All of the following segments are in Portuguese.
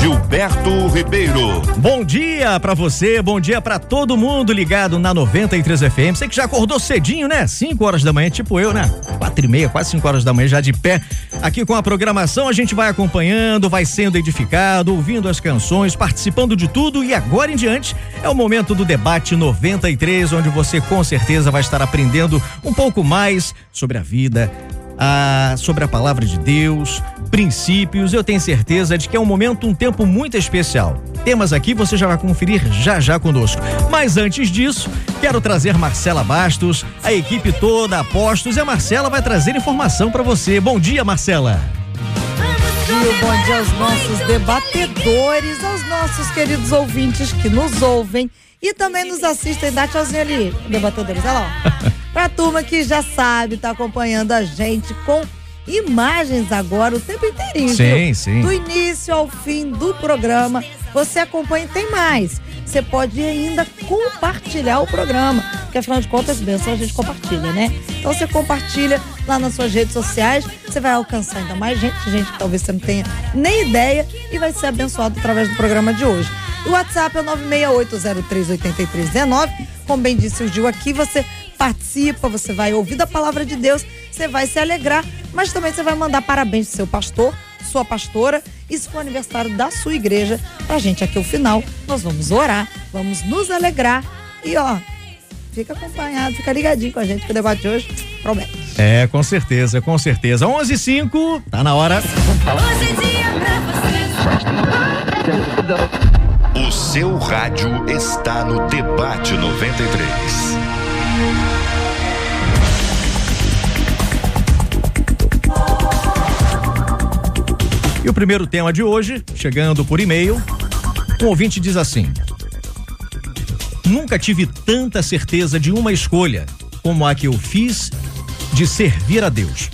Gilberto Ribeiro. Bom dia para você, bom dia para todo mundo ligado na 93 FM. Você que já acordou cedinho, né? 5 horas da manhã, tipo eu, né? Quatro e meia, quase 5 horas da manhã, já de pé. Aqui com a programação, a gente vai acompanhando, vai sendo edificado, ouvindo as canções, participando de tudo e agora em diante é o momento do debate 93, onde você com certeza vai estar aprendendo um pouco mais sobre a vida, ah, sobre a palavra de Deus, princípios. Eu tenho certeza de que é um momento, um tempo muito especial. Temas aqui você já vai conferir já já conosco. Mas antes disso, quero trazer Marcela Bastos, a equipe toda, apostos, e a Marcela vai trazer informação para você. Bom dia, Marcela. bom dia aos nossos debatedores, aos nossos queridos ouvintes que nos ouvem e também nos assistem. Dá tchauzinho ali, debatedores. Olha lá. Pra turma que já sabe, tá acompanhando a gente com imagens agora o tempo inteirinho. Sim, viu? sim. Do início ao fim do programa. Você acompanha e tem mais. Você pode ainda compartilhar o programa. Porque afinal de contas, benção a gente compartilha, né? Então você compartilha lá nas suas redes sociais. Você vai alcançar ainda mais gente, gente que talvez você não tenha nem ideia, e vai ser abençoado através do programa de hoje. O WhatsApp é o 968038319. Como bem disse o Gil aqui, você participa, você vai ouvir da palavra de Deus, você vai se alegrar, mas também você vai mandar parabéns pro seu pastor, sua pastora, e se for aniversário da sua igreja, pra gente aqui ao final, nós vamos orar, vamos nos alegrar e ó, fica acompanhado, fica ligadinho com a gente que o debate hoje promete. É, com certeza, com certeza. 11 e 5, tá na hora. Hoje é dia pra você. O seu rádio está no Debate 93. E o primeiro tema de hoje, chegando por e-mail, um ouvinte diz assim: Nunca tive tanta certeza de uma escolha como a que eu fiz de servir a Deus.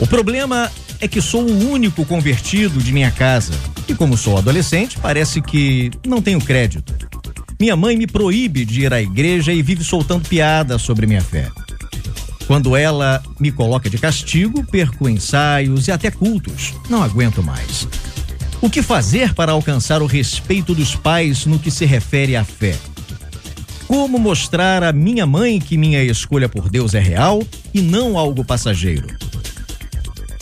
O problema é que sou o único convertido de minha casa e, como sou adolescente, parece que não tenho crédito. Minha mãe me proíbe de ir à igreja e vive soltando piadas sobre minha fé. Quando ela me coloca de castigo, perco ensaios e até cultos. Não aguento mais. O que fazer para alcançar o respeito dos pais no que se refere à fé? Como mostrar à minha mãe que minha escolha por Deus é real e não algo passageiro?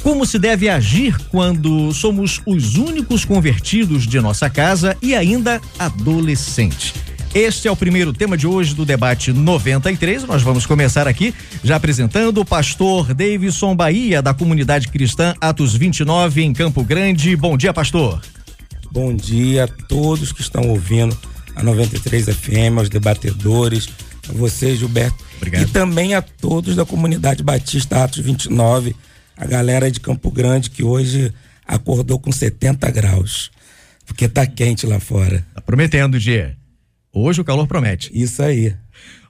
Como se deve agir quando somos os únicos convertidos de nossa casa e ainda adolescente? Este é o primeiro tema de hoje do debate 93. Nós vamos começar aqui já apresentando o pastor Davidson Bahia, da comunidade cristã Atos 29, em Campo Grande. Bom dia, pastor. Bom dia a todos que estão ouvindo a 93 FM, aos debatedores, a você, Gilberto. Obrigado. E também a todos da comunidade Batista Atos 29, a galera de Campo Grande que hoje acordou com 70 graus. Porque tá quente lá fora. Tá prometendo, G. Hoje o calor promete. Isso aí.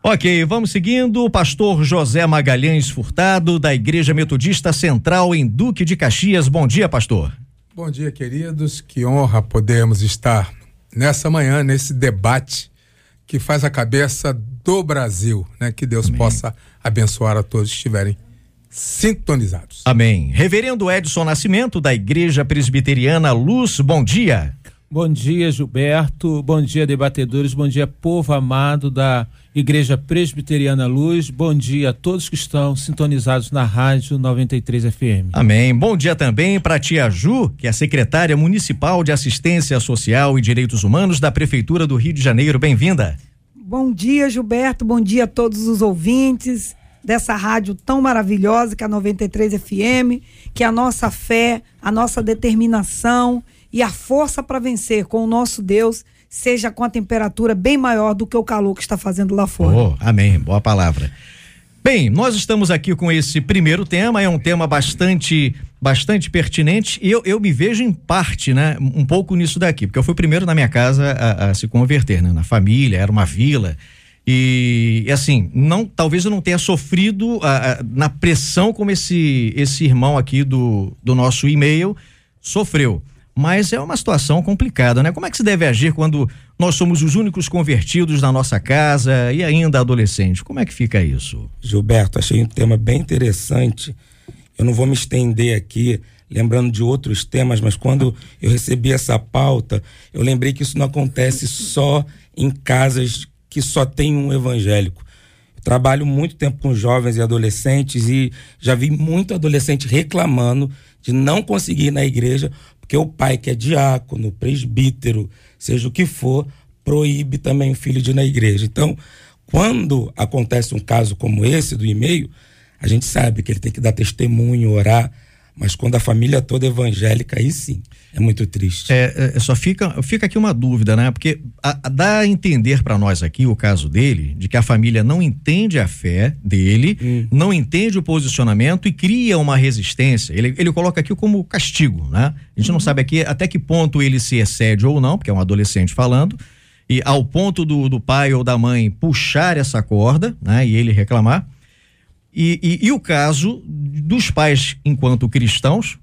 Ok, vamos seguindo. O pastor José Magalhães Furtado, da Igreja Metodista Central em Duque de Caxias. Bom dia, pastor. Bom dia, queridos. Que honra podermos estar nessa manhã, nesse debate que faz a cabeça do Brasil, né? Que Deus Amém. possa abençoar a todos que estiverem sintonizados. Amém. Reverendo Edson Nascimento, da Igreja Presbiteriana Luz, bom dia. Bom dia, Gilberto. Bom dia, debatedores. Bom dia, povo amado da Igreja Presbiteriana Luz. Bom dia a todos que estão sintonizados na Rádio 93 FM. Amém. Bom dia também para a tia Ju, que é a secretária municipal de Assistência Social e Direitos Humanos da Prefeitura do Rio de Janeiro. Bem-vinda. Bom dia, Gilberto. Bom dia a todos os ouvintes dessa rádio tão maravilhosa que é a 93 FM, que é a nossa fé, a nossa determinação e a força para vencer com o nosso Deus, seja com a temperatura bem maior do que o calor que está fazendo lá fora. Oh, amém. Boa palavra. Bem, nós estamos aqui com esse primeiro tema, é um tema bastante bastante pertinente e eu, eu me vejo em parte, né, um pouco nisso daqui, porque eu fui primeiro na minha casa a, a se converter, né, na família, era uma vila E, assim, não, talvez eu não tenha sofrido a, a, na pressão como esse, esse irmão aqui do, do nosso e-mail sofreu. Mas é uma situação complicada, né? Como é que se deve agir quando nós somos os únicos convertidos na nossa casa e ainda adolescentes? Como é que fica isso? Gilberto, achei um tema bem interessante. Eu não vou me estender aqui lembrando de outros temas, mas quando eu recebi essa pauta, eu lembrei que isso não acontece só em casas que só tem um evangélico. Eu trabalho muito tempo com jovens e adolescentes e já vi muito adolescente reclamando de não conseguir ir na igreja porque o pai que é diácono, presbítero, seja o que for, proíbe também o filho de ir na igreja. Então, quando acontece um caso como esse do e-mail, a gente sabe que ele tem que dar testemunho, orar, mas quando a família toda é evangélica, aí sim, é muito triste. É, é só fica, fica aqui uma dúvida, né? Porque a, a dá a entender para nós aqui o caso dele, de que a família não entende a fé dele, hum. não entende o posicionamento e cria uma resistência. Ele, ele coloca aqui como castigo, né? A gente não uhum. sabe aqui até que ponto ele se excede ou não, porque é um adolescente falando, e ao ponto do, do pai ou da mãe puxar essa corda, né? E ele reclamar. E, e, e, o caso dos pais enquanto cristãos,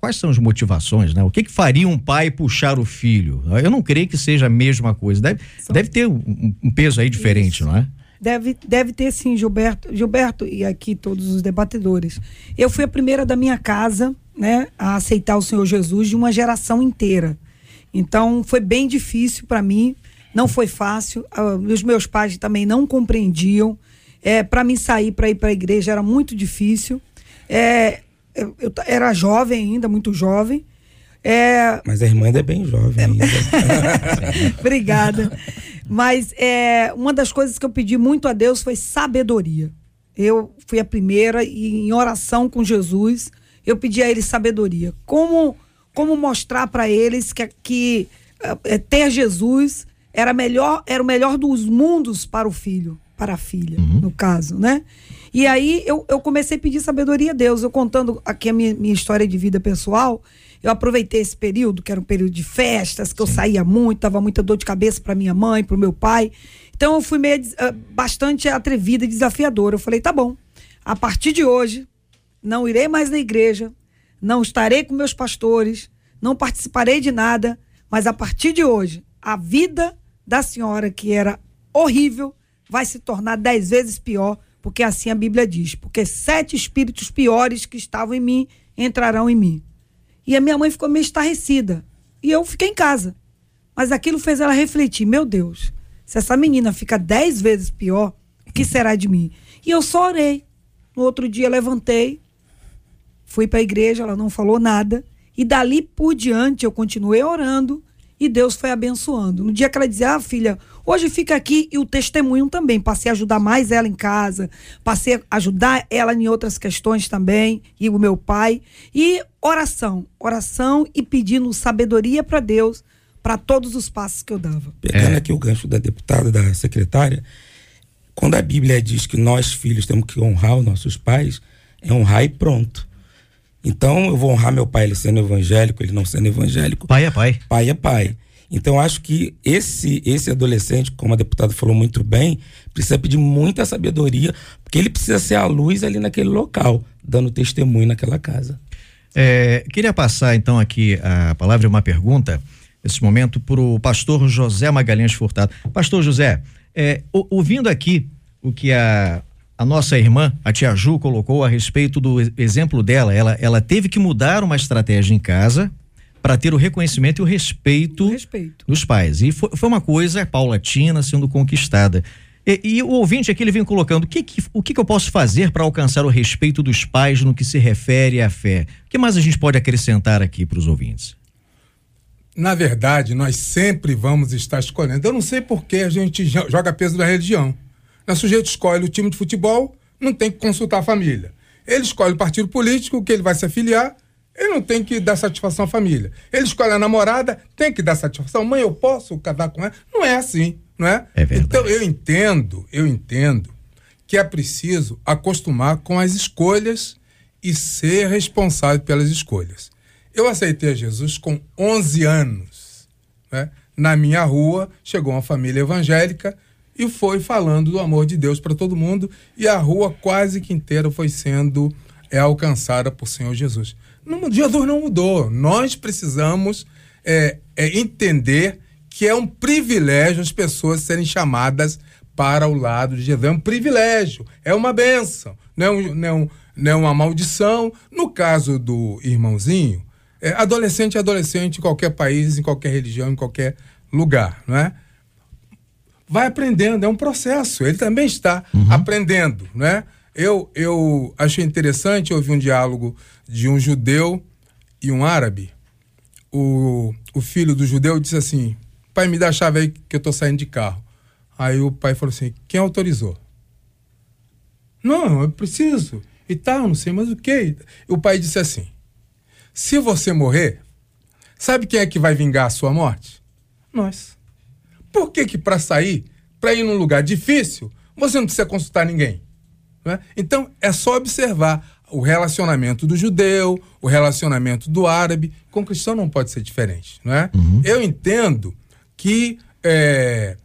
quais são as motivações, né? O que, que faria um pai puxar o filho? Eu não creio que seja a mesma coisa. Deve, deve ter um, um, peso aí diferente, Isso. não é? Deve, deve ter sim, Gilberto, Gilberto e aqui todos os debatedores. Eu fui a primeira da minha casa, né, a aceitar o Senhor Jesus de uma geração inteira. Então foi bem difícil para mim, não foi fácil. Uh, os meus pais também não compreendiam. É, para mim sair para ir para a igreja era muito difícil. É, eu, eu, era jovem ainda, muito jovem. É... Mas a irmã ainda é bem jovem ainda. Obrigada. Mas é, uma das coisas que eu pedi muito a Deus foi sabedoria. Eu fui a primeira e em oração com Jesus, eu pedi a ele sabedoria. Como, como mostrar para eles que, que é, ter Jesus era melhor, era o melhor dos mundos para o filho para a filha, uhum. no caso, né? E aí eu, eu comecei a pedir sabedoria a Deus. Eu contando aqui a minha, minha história de vida pessoal, eu aproveitei esse período, que era um período de festas, que Sim. eu saía muito, tava muita dor de cabeça para minha mãe, para o meu pai. Então eu fui meio uh, bastante atrevida e desafiadora. Eu falei, tá bom, a partir de hoje, não irei mais na igreja, não estarei com meus pastores, não participarei de nada, mas a partir de hoje, a vida da senhora, que era horrível, vai se tornar dez vezes pior, porque assim a Bíblia diz: porque sete espíritos piores que estavam em mim entrarão em mim. E a minha mãe ficou meio estarrecida. E eu fiquei em casa. Mas aquilo fez ela refletir: meu Deus, se essa menina fica dez vezes pior, o que será de mim? E eu só orei. No outro dia levantei, fui para a igreja, ela não falou nada. E dali por diante eu continuei orando e Deus foi abençoando. No dia que ela dizia, ah, filha, hoje fica aqui e o testemunho também. Passei a ajudar mais ela em casa, passei a ajudar ela em outras questões também, e o meu pai. E oração, oração e pedindo sabedoria para Deus para todos os passos que eu dava. Pegando é. aqui o gancho da deputada, da secretária, quando a Bíblia diz que nós, filhos, temos que honrar os nossos pais, é honrar e pronto. Então eu vou honrar meu pai, ele sendo evangélico, ele não sendo evangélico. Pai é pai. Pai é pai. Então acho que esse esse adolescente, como a deputada falou muito bem, precisa pedir muita sabedoria, porque ele precisa ser a luz ali naquele local, dando testemunho naquela casa. É, queria passar então aqui a palavra e uma pergunta nesse momento para o pastor José Magalhães Furtado. Pastor José, é, ouvindo aqui o que a a nossa irmã, a tia Ju, colocou a respeito do exemplo dela. Ela, ela teve que mudar uma estratégia em casa para ter o reconhecimento e o respeito, o respeito. dos pais. E foi, foi, uma coisa paulatina sendo conquistada. E, e, o ouvinte aqui ele vem colocando: o que, que o que, que eu posso fazer para alcançar o respeito dos pais no que se refere à fé? O que mais a gente pode acrescentar aqui para os ouvintes? Na verdade, nós sempre vamos estar escolhendo. Eu não sei por que a gente joga peso da religião. O sujeito escolhe o time de futebol, não tem que consultar a família. Ele escolhe o partido político que ele vai se afiliar, ele não tem que dar satisfação à família. Ele escolhe a namorada, tem que dar satisfação. Mãe, eu posso casar com ela? Não é assim, não é? É verdade. Então eu entendo, eu entendo que é preciso acostumar com as escolhas e ser responsável pelas escolhas. Eu aceitei a Jesus com 11 anos. Né? Na minha rua chegou uma família evangélica e foi falando do amor de Deus para todo mundo e a rua quase que inteira foi sendo é, alcançada por Senhor Jesus. Não, Jesus não mudou. Nós precisamos é, é, entender que é um privilégio as pessoas serem chamadas para o lado de Jesus. É um privilégio, é uma benção, não é, um, não é, um, não é uma maldição. No caso do irmãozinho, é, adolescente é adolescente em qualquer país, em qualquer religião, em qualquer lugar, não é? Vai aprendendo, é um processo. Ele também está uhum. aprendendo, não é? Eu, eu achei interessante ouvir um diálogo de um judeu e um árabe. O, o filho do judeu disse assim: Pai, me dá a chave aí que eu tô saindo de carro. Aí o pai falou assim: Quem autorizou? Não, eu preciso. E tal, não sei mais o que. O pai disse assim: Se você morrer, sabe quem é que vai vingar a sua morte? Nós. Por que que para sair, para ir num lugar difícil, você não precisa consultar ninguém? É? Então, é só observar o relacionamento do judeu, o relacionamento do árabe. Com o cristão não pode ser diferente. Não é? Uhum. Eu entendo que é,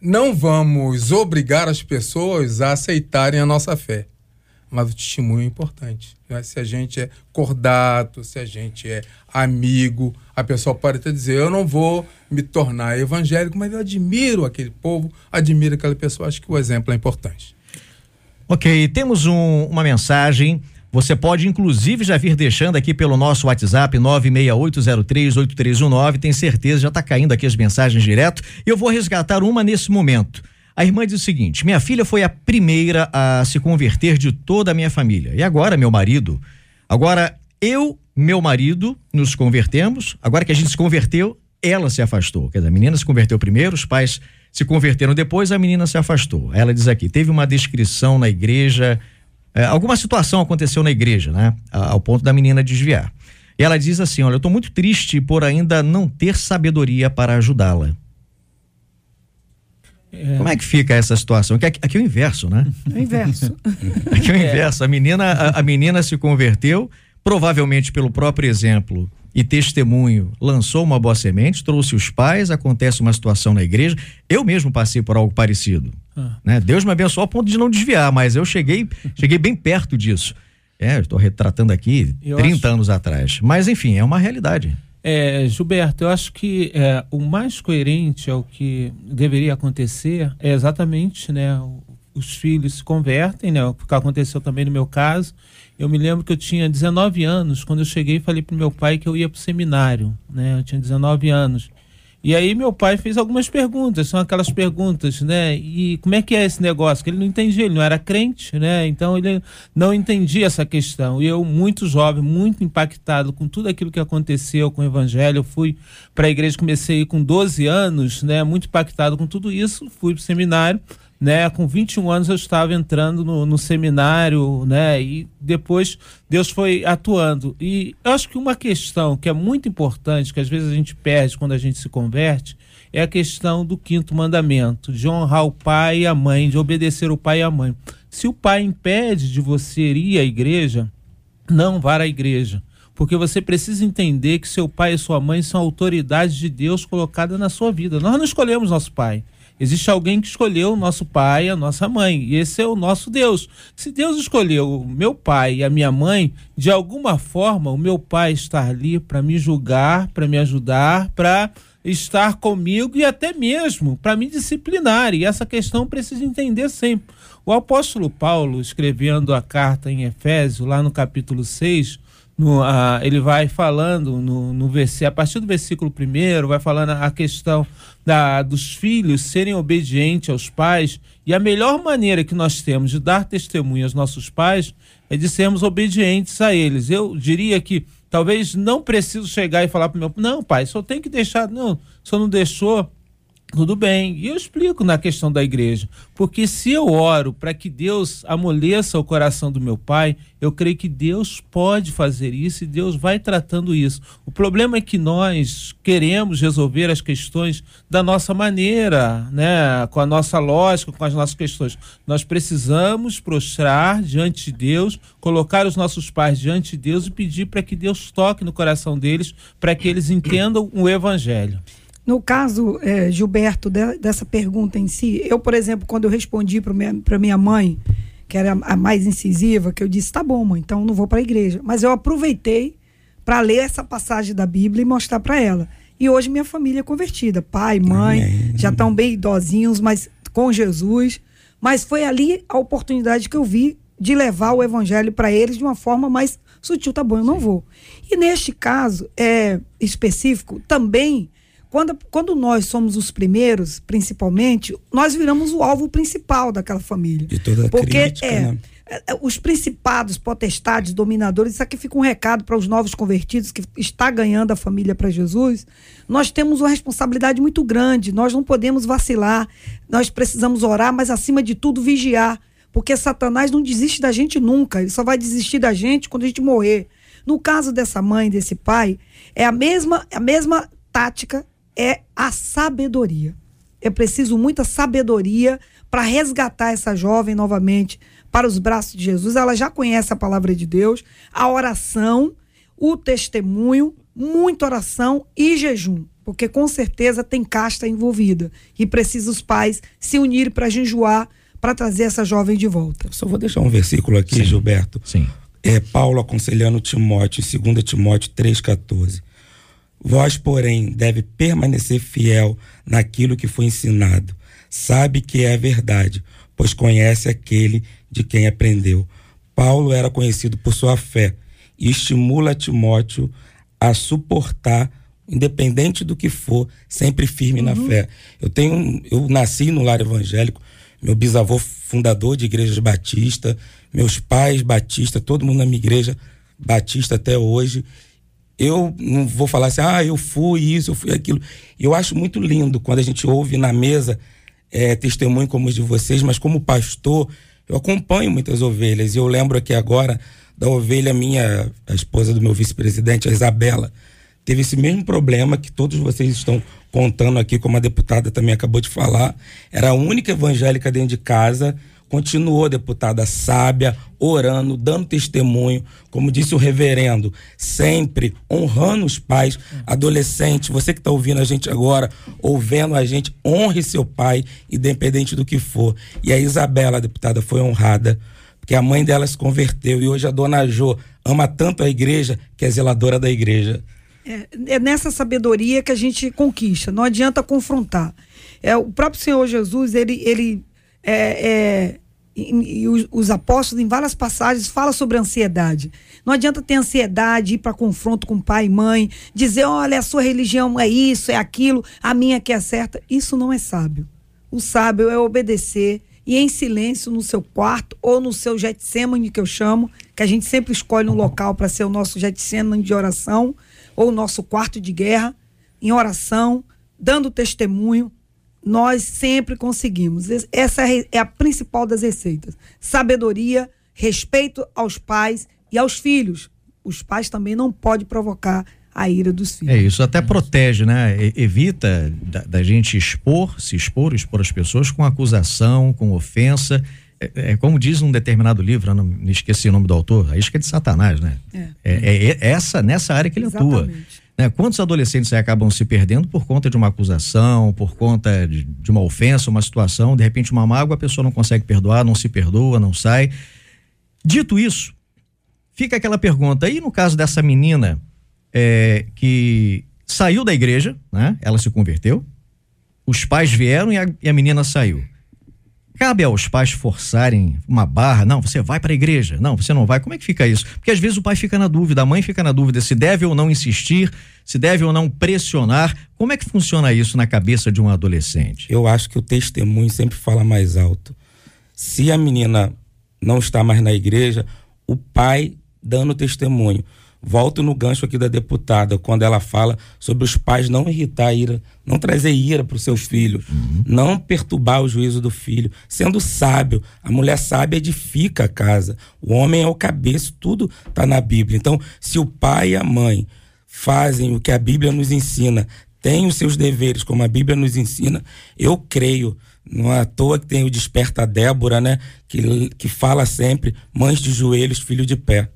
não vamos obrigar as pessoas a aceitarem a nossa fé. Mas o testemunho é importante. Né? Se a gente é cordato, se a gente é amigo, a pessoa pode até dizer: Eu não vou me tornar evangélico, mas eu admiro aquele povo, admiro aquela pessoa. Acho que o exemplo é importante. Ok, temos um, uma mensagem você pode, inclusive, já vir deixando aqui pelo nosso WhatsApp 968038319. Tem certeza, já está caindo aqui as mensagens direto. Eu vou resgatar uma nesse momento. A irmã diz o seguinte: minha filha foi a primeira a se converter de toda a minha família. E agora, meu marido. Agora, eu, meu marido, nos convertemos. Agora que a gente se converteu, ela se afastou. Quer dizer, a menina se converteu primeiro, os pais se converteram depois, a menina se afastou. Ela diz aqui: teve uma descrição na igreja é, alguma situação aconteceu na igreja, né? Ao ponto da menina desviar. E ela diz assim: Olha, eu estou muito triste por ainda não ter sabedoria para ajudá-la. É. Como é que fica essa situação? Aqui, aqui é o inverso, né? É o inverso. aqui é o inverso. A menina, a, a menina se converteu, provavelmente pelo próprio exemplo e testemunho lançou uma boa semente, trouxe os pais, acontece uma situação na igreja. Eu mesmo passei por algo parecido. Ah. Né? Deus me abençoou ao ponto de não desviar, mas eu cheguei, cheguei bem perto disso. É, estou retratando aqui eu 30 acho... anos atrás. Mas, enfim, é uma realidade. É, Gilberto, eu acho que é, o mais coerente ao que deveria acontecer é exatamente, né, os filhos se convertem, né, o que aconteceu também no meu caso, eu me lembro que eu tinha 19 anos quando eu cheguei e falei para meu pai que eu ia para o seminário, né? Eu tinha 19 anos. E aí meu pai fez algumas perguntas, são aquelas perguntas, né? E como é que é esse negócio? Que ele não entendia, ele não era crente, né? Então ele não entendia essa questão. E eu, muito jovem, muito impactado com tudo aquilo que aconteceu com o evangelho, fui para a igreja, comecei com 12 anos, né? Muito impactado com tudo isso, fui para o seminário né? Com 21 anos eu estava entrando no, no, seminário, né? E depois Deus foi atuando. E eu acho que uma questão que é muito importante, que às vezes a gente perde quando a gente se converte, é a questão do quinto mandamento, de honrar o pai e a mãe, de obedecer o pai e a mãe. Se o pai impede de você ir à igreja, não vá à igreja. Porque você precisa entender que seu pai e sua mãe são autoridades de Deus colocadas na sua vida. Nós não escolhemos nosso pai. Existe alguém que escolheu nosso pai, a nossa mãe, e esse é o nosso Deus. Se Deus escolheu o meu pai e a minha mãe, de alguma forma o meu pai está ali para me julgar, para me ajudar, para estar comigo e até mesmo para me disciplinar. E essa questão precisa entender sempre. O apóstolo Paulo, escrevendo a carta em Efésio, lá no capítulo 6, no, ele vai falando no, no a partir do versículo primeiro, vai falando a questão da, dos filhos serem obedientes aos pais. E a melhor maneira que nós temos de dar testemunho aos nossos pais é de sermos obedientes a eles. Eu diria que talvez não preciso chegar e falar para meu não, pai, só tem que deixar. Não, só não deixou tudo bem. E eu explico na questão da igreja. Porque se eu oro para que Deus amoleça o coração do meu pai, eu creio que Deus pode fazer isso e Deus vai tratando isso. O problema é que nós queremos resolver as questões da nossa maneira, né? com a nossa lógica, com as nossas questões. Nós precisamos prostrar diante de Deus, colocar os nossos pais diante de Deus e pedir para que Deus toque no coração deles, para que eles entendam o evangelho. No caso, é, Gilberto, de, dessa pergunta em si, eu, por exemplo, quando eu respondi para minha, minha mãe, que era a mais incisiva, que eu disse: tá bom, mãe, então não vou para a igreja. Mas eu aproveitei para ler essa passagem da Bíblia e mostrar para ela. E hoje minha família é convertida, pai, mãe, Amém. já estão bem idosinhos, mas com Jesus. Mas foi ali a oportunidade que eu vi de levar o evangelho para eles de uma forma mais sutil. Tá bom, eu não vou. E neste caso é, específico, também, quando, quando nós somos os primeiros, principalmente, nós viramos o alvo principal daquela família. De toda a Porque, crítica, é, né? É, é, os principados, potestades, dominadores, isso aqui fica um recado para os novos convertidos que está ganhando a família para Jesus. Nós temos uma responsabilidade muito grande, nós não podemos vacilar, nós precisamos orar, mas acima de tudo vigiar, porque Satanás não desiste da gente nunca, ele só vai desistir da gente quando a gente morrer. No caso dessa mãe, desse pai, é a mesma, a mesma tática, é a sabedoria. É preciso muita sabedoria para resgatar essa jovem novamente para os braços de Jesus, ela já conhece a palavra de Deus, a oração, o testemunho, muita oração e jejum, porque com certeza tem casta envolvida e precisa os pais se unirem para jejuar para trazer essa jovem de volta. Só vou deixar um versículo aqui, Sim. Gilberto. Sim. É Paulo aconselhando Timóteo, em 2 Timóteo 3,14. Vós, porém, deve permanecer fiel naquilo que foi ensinado. Sabe que é a verdade, pois conhece aquele de quem aprendeu. Paulo era conhecido por sua fé e estimula Timóteo a suportar, independente do que for, sempre firme uhum. na fé. Eu tenho, eu nasci no lar evangélico, meu bisavô fundador de igrejas batista, meus pais batista, todo mundo na minha igreja batista até hoje. Eu não vou falar assim, ah, eu fui isso, eu fui aquilo. Eu acho muito lindo quando a gente ouve na mesa é, testemunho como os de vocês, mas como pastor, eu acompanho muitas ovelhas. E eu lembro aqui agora da ovelha minha, a esposa do meu vice-presidente, a Isabela, teve esse mesmo problema que todos vocês estão contando aqui, como a deputada também acabou de falar. Era a única evangélica dentro de casa continuou deputada sábia, orando, dando testemunho, como disse o reverendo, sempre honrando os pais, adolescente, você que está ouvindo a gente agora, ouvindo a gente, honre seu pai, independente do que for. E a Isabela, deputada, foi honrada, porque a mãe dela se converteu e hoje a dona Jo ama tanto a igreja que é zeladora da igreja. É, é nessa sabedoria que a gente conquista, não adianta confrontar. É, o próprio Senhor Jesus, ele, ele é, é, e, os, os, apóstolos, em várias passagens, fala sobre ansiedade. Não adianta ter ansiedade, ir para confronto com pai e mãe, dizer: olha, a sua religião é isso, é aquilo, a minha que é certa. Isso não é sábio. O sábio é obedecer e em silêncio no seu quarto ou no seu Getsemane, que eu chamo, que a gente sempre escolhe um local para ser o nosso Getsemane de oração, ou o nosso quarto de guerra, em oração, dando testemunho, nós sempre conseguimos. Essa é, é a principal das receitas. Sabedoria, respeito aos pais e aos filhos. Os pais também não podem provocar a ira dos filhos. É isso, até protege, né? Evita da, da gente expor, se expor, expor as pessoas com acusação, com ofensa. É, é, como diz um determinado livro, não me esqueci o nome do autor, a isca de Satanás, né? É. É, é, é essa, nessa área que ele Exatamente. atua. Né? Quantos adolescentes acabam se perdendo por conta de uma acusação, por conta de, de, uma ofensa, uma situação, de repente uma mágoa, a pessoa não consegue perdoar, não se perdoa, não sai. Dito isso, fica aquela pergunta, e no caso dessa menina é, que saiu da igreja, né? Ela se converteu, os pais vieram e a, e a menina saiu. Cabe aos pais forçarem uma barra, não, você vai para a igreja, não, você não vai. Como é que fica isso? Porque às vezes o pai fica na dúvida, a mãe fica na dúvida se deve ou não insistir, se deve ou não pressionar. Como é que funciona isso na cabeça de um adolescente? Eu acho que o testemunho sempre fala mais alto. Se a menina não está mais na igreja, o pai dando testemunho. Volto no gancho aqui da deputada, quando ela fala sobre os pais não irritar a ira, não trazer ira para o seu filho, uhum. não perturbar o juízo do filho. Sendo sábio, a mulher sábia edifica a casa, o homem é o cabeça, tudo está na Bíblia. Então, se o pai e a mãe fazem o que a Bíblia nos ensina, têm os seus deveres, como a Bíblia nos ensina, eu creio. Não é à toa que tem o Desperta Débora, né? Que, que fala sempre: mães de joelhos, filho de pé.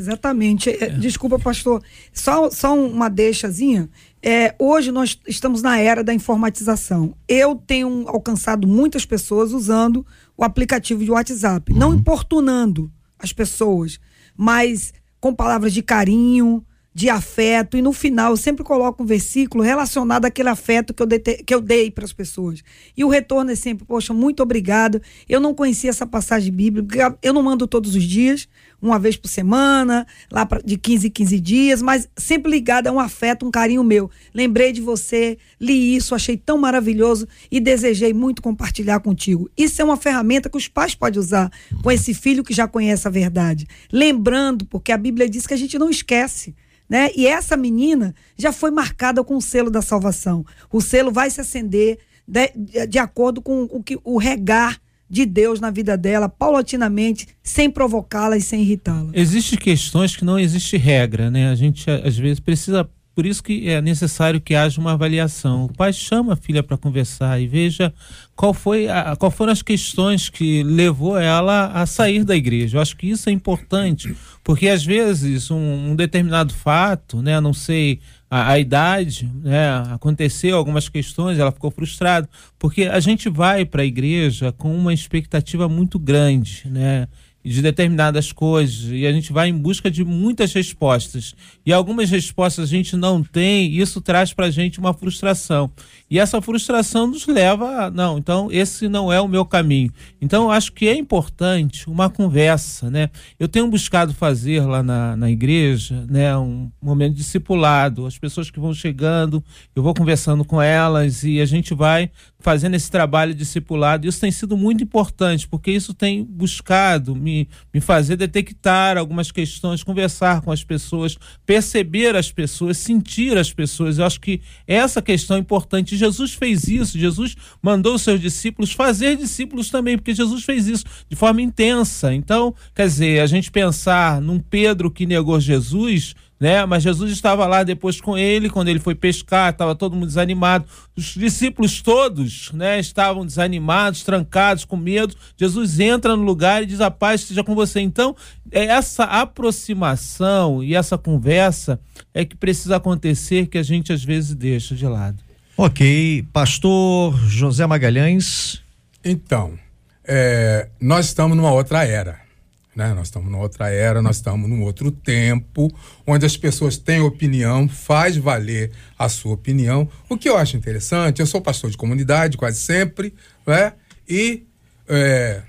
Exatamente. É, Desculpa, pastor. Só, só uma deixazinha. É, hoje nós estamos na era da informatização. Eu tenho alcançado muitas pessoas usando o aplicativo de WhatsApp, não importunando as pessoas, mas com palavras de carinho, de afeto, e no final eu sempre coloco um versículo relacionado àquele afeto que eu, dete- que eu dei para as pessoas. E o retorno é sempre, poxa, muito obrigado. Eu não conhecia essa passagem bíblica, eu não mando todos os dias, uma vez por semana, lá pra, de 15 em 15 dias, mas sempre ligado a um afeto, um carinho meu. Lembrei de você, li isso, achei tão maravilhoso e desejei muito compartilhar contigo. Isso é uma ferramenta que os pais podem usar com esse filho que já conhece a verdade. Lembrando, porque a Bíblia diz que a gente não esquece. Né? E essa menina já foi marcada com o selo da salvação. O selo vai se acender de, de- de acordo com o, que, o regar de Deus na vida dela, paulatinamente, sem provocá-la e sem irritá-la. Existem questões que não existe regra, né? A gente às vezes precisa, por isso que é necessário que haja uma avaliação. O pai chama a filha para conversar e veja qual foi a, qual foram as questões que levou ela a sair da igreja. Eu acho que isso é importante, porque às vezes um, um determinado fato, né, não sei a, a idade, né, aconteceu algumas questões, ela ficou frustrada, porque a gente vai para a igreja com uma expectativa muito grande, né? De determinadas coisas e a gente vai em busca de muitas respostas. E algumas respostas a gente não tem isso traz para a gente uma frustração. E essa frustração nos leva a, não então esse não é o meu caminho. Então eu acho que é importante uma conversa né? Eu tenho buscado fazer lá na, na igreja né um momento discipulado as pessoas que vão chegando eu vou conversando com elas e a gente vai fazendo esse trabalho discipulado. Isso tem sido muito importante, porque isso tem buscado me, me fazer detectar algumas questões, conversar com as pessoas, perceber as pessoas, sentir as pessoas. Eu acho que essa questão é importante. Jesus fez isso, Jesus mandou os seus discípulos fazer discípulos também, porque Jesus fez isso de forma intensa. Então, quer dizer, a gente pensar num Pedro que negou Jesus né? Mas Jesus estava lá depois com ele, quando ele foi pescar, estava todo mundo desanimado. Os discípulos todos, né, estavam desanimados, trancados, com medo. Jesus entra no lugar e diz: "A paz esteja com você". Então, é essa aproximação e essa conversa é que precisa acontecer que a gente às vezes deixa de lado. Ok, pastor José Magalhães. Então, é, nós estamos numa outra era. Né? Nós estamos numa outra era, nós estamos num outro tempo, onde as pessoas têm opinião, faz valer a sua opinião. O que eu acho interessante, eu sou pastor de comunidade quase sempre, né? e é,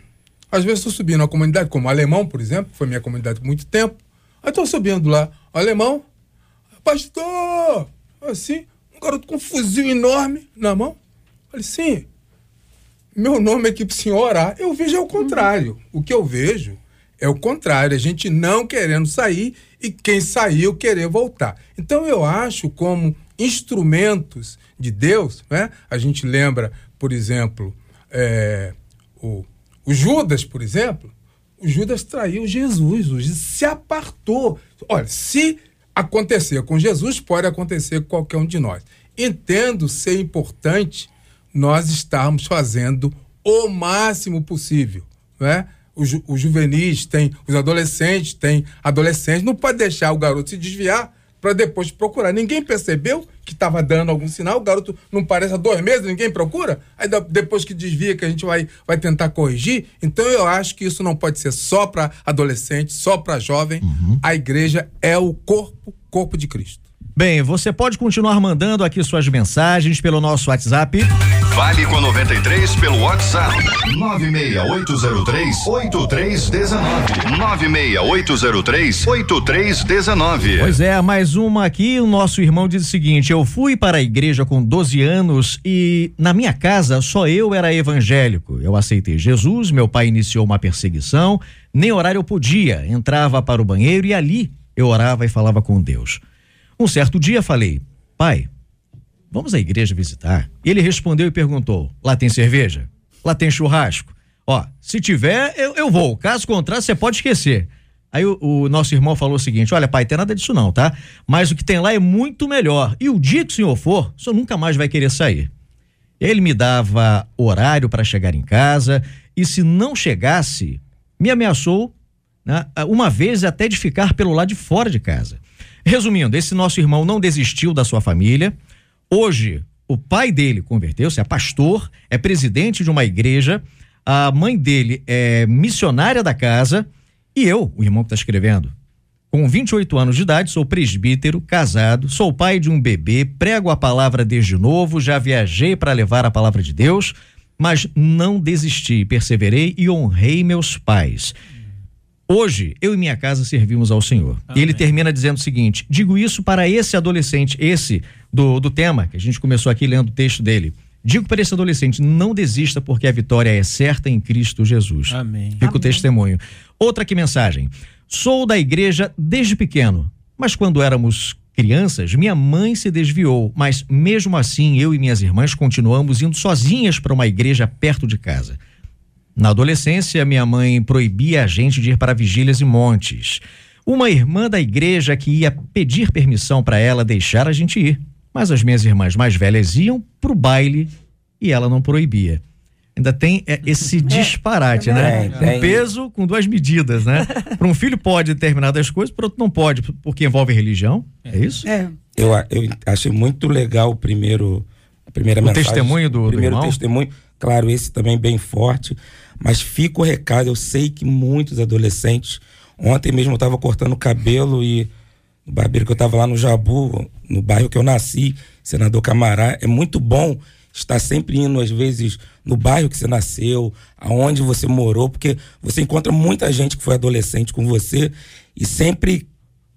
às vezes estou subindo uma comunidade, como Alemão, por exemplo, que foi minha comunidade por muito tempo. Aí estou subindo lá, Alemão, pastor, assim, um garoto com um fuzil enorme na mão. Falei, sim, meu nome aqui para o senhor orar. Eu vejo é o contrário. O que eu vejo é o contrário, a gente não querendo sair e quem saiu querer voltar. Então eu acho como instrumentos de Deus, né? A gente lembra, por exemplo, é, o, o Judas, por exemplo, o Judas traiu Jesus, Jesus se apartou. Olha, se acontecer com Jesus, pode acontecer com qualquer um de nós. Entendo ser importante nós estarmos fazendo o máximo possível, né? Os, ju os juvenis têm, os adolescentes têm adolescentes, não pode deixar o garoto se desviar para depois procurar. Ninguém percebeu que estava dando algum sinal, o garoto não parece há dois meses, ninguém procura, aí depois que desvia que a gente vai, vai tentar corrigir. Então eu acho que isso não pode ser só para adolescente, só para jovem. Uhum. A igreja é o corpo, corpo de Cristo. Bem, você pode continuar mandando aqui suas mensagens pelo nosso WhatsApp. Fale com a 93 pelo WhatsApp. 96803 8319. 96803 8319. Pois é, mais uma aqui. O nosso irmão diz o seguinte: Eu fui para a igreja com 12 anos e na minha casa só eu era evangélico. Eu aceitei Jesus, meu pai iniciou uma perseguição, nem horário eu podia. Entrava para o banheiro e ali eu orava e falava com Deus. Um certo dia falei, pai, vamos à igreja visitar. E ele respondeu e perguntou: lá tem cerveja? Lá tem churrasco? Ó, se tiver, eu, eu vou. Caso contrário, você pode esquecer. Aí o, o, nosso irmão falou o seguinte: olha, pai, tem nada disso não, tá? Mas o que tem lá é muito melhor. E o dia que o senhor for, o senhor nunca mais vai querer sair. Ele me dava horário para chegar em casa e se não chegasse, me ameaçou né? uma vez até de ficar pelo lado de fora de casa. Resumindo, esse nosso irmão não desistiu da sua família. Hoje, o pai dele converteu-se, é pastor, é presidente de uma igreja, a mãe dele é missionária da casa e eu, o irmão que está escrevendo, com 28 anos de idade, sou presbítero, casado, sou pai de um bebê, prego a palavra desde novo, já viajei para levar a palavra de Deus, mas não desisti, perseverei e honrei meus pais. Hoje, eu e minha casa servimos ao Senhor. Amém. E ele termina dizendo o seguinte: digo isso para esse adolescente, esse do, do tema, que a gente começou aqui lendo o texto dele. Digo para esse adolescente: não desista, porque a vitória é certa em Cristo Jesus. Amém. Fica Amém. o testemunho. Outra aqui mensagem. Sou da igreja desde pequeno, mas quando éramos crianças, minha mãe se desviou, mas mesmo assim eu e minhas irmãs continuamos indo sozinhas para uma igreja perto de casa. Na adolescência, minha mãe proibia a gente de ir para vigílias e montes. Uma irmã da igreja que ia pedir permissão para ela deixar a gente ir, mas as minhas irmãs mais velhas iam para o baile e ela não proibia. Ainda tem é, esse é, disparate, é, né? Tem, um peso com duas medidas, né? para um filho pode determinadas coisas, para outro não pode, porque envolve religião. É, isso? É. Eu, eu achei muito legal o primeiro, a primeira o mensagem. testemunho do, o primeiro do testemunho. Claro, esse também bem forte. Mas fica o recado, eu sei que muitos adolescentes. Ontem mesmo eu estava cortando cabelo e no barbeiro que eu estava lá no Jabu, no bairro que eu nasci, Senador Camará, é muito bom estar sempre indo, às vezes, no bairro que você nasceu, aonde você morou, porque você encontra muita gente que foi adolescente com você e sempre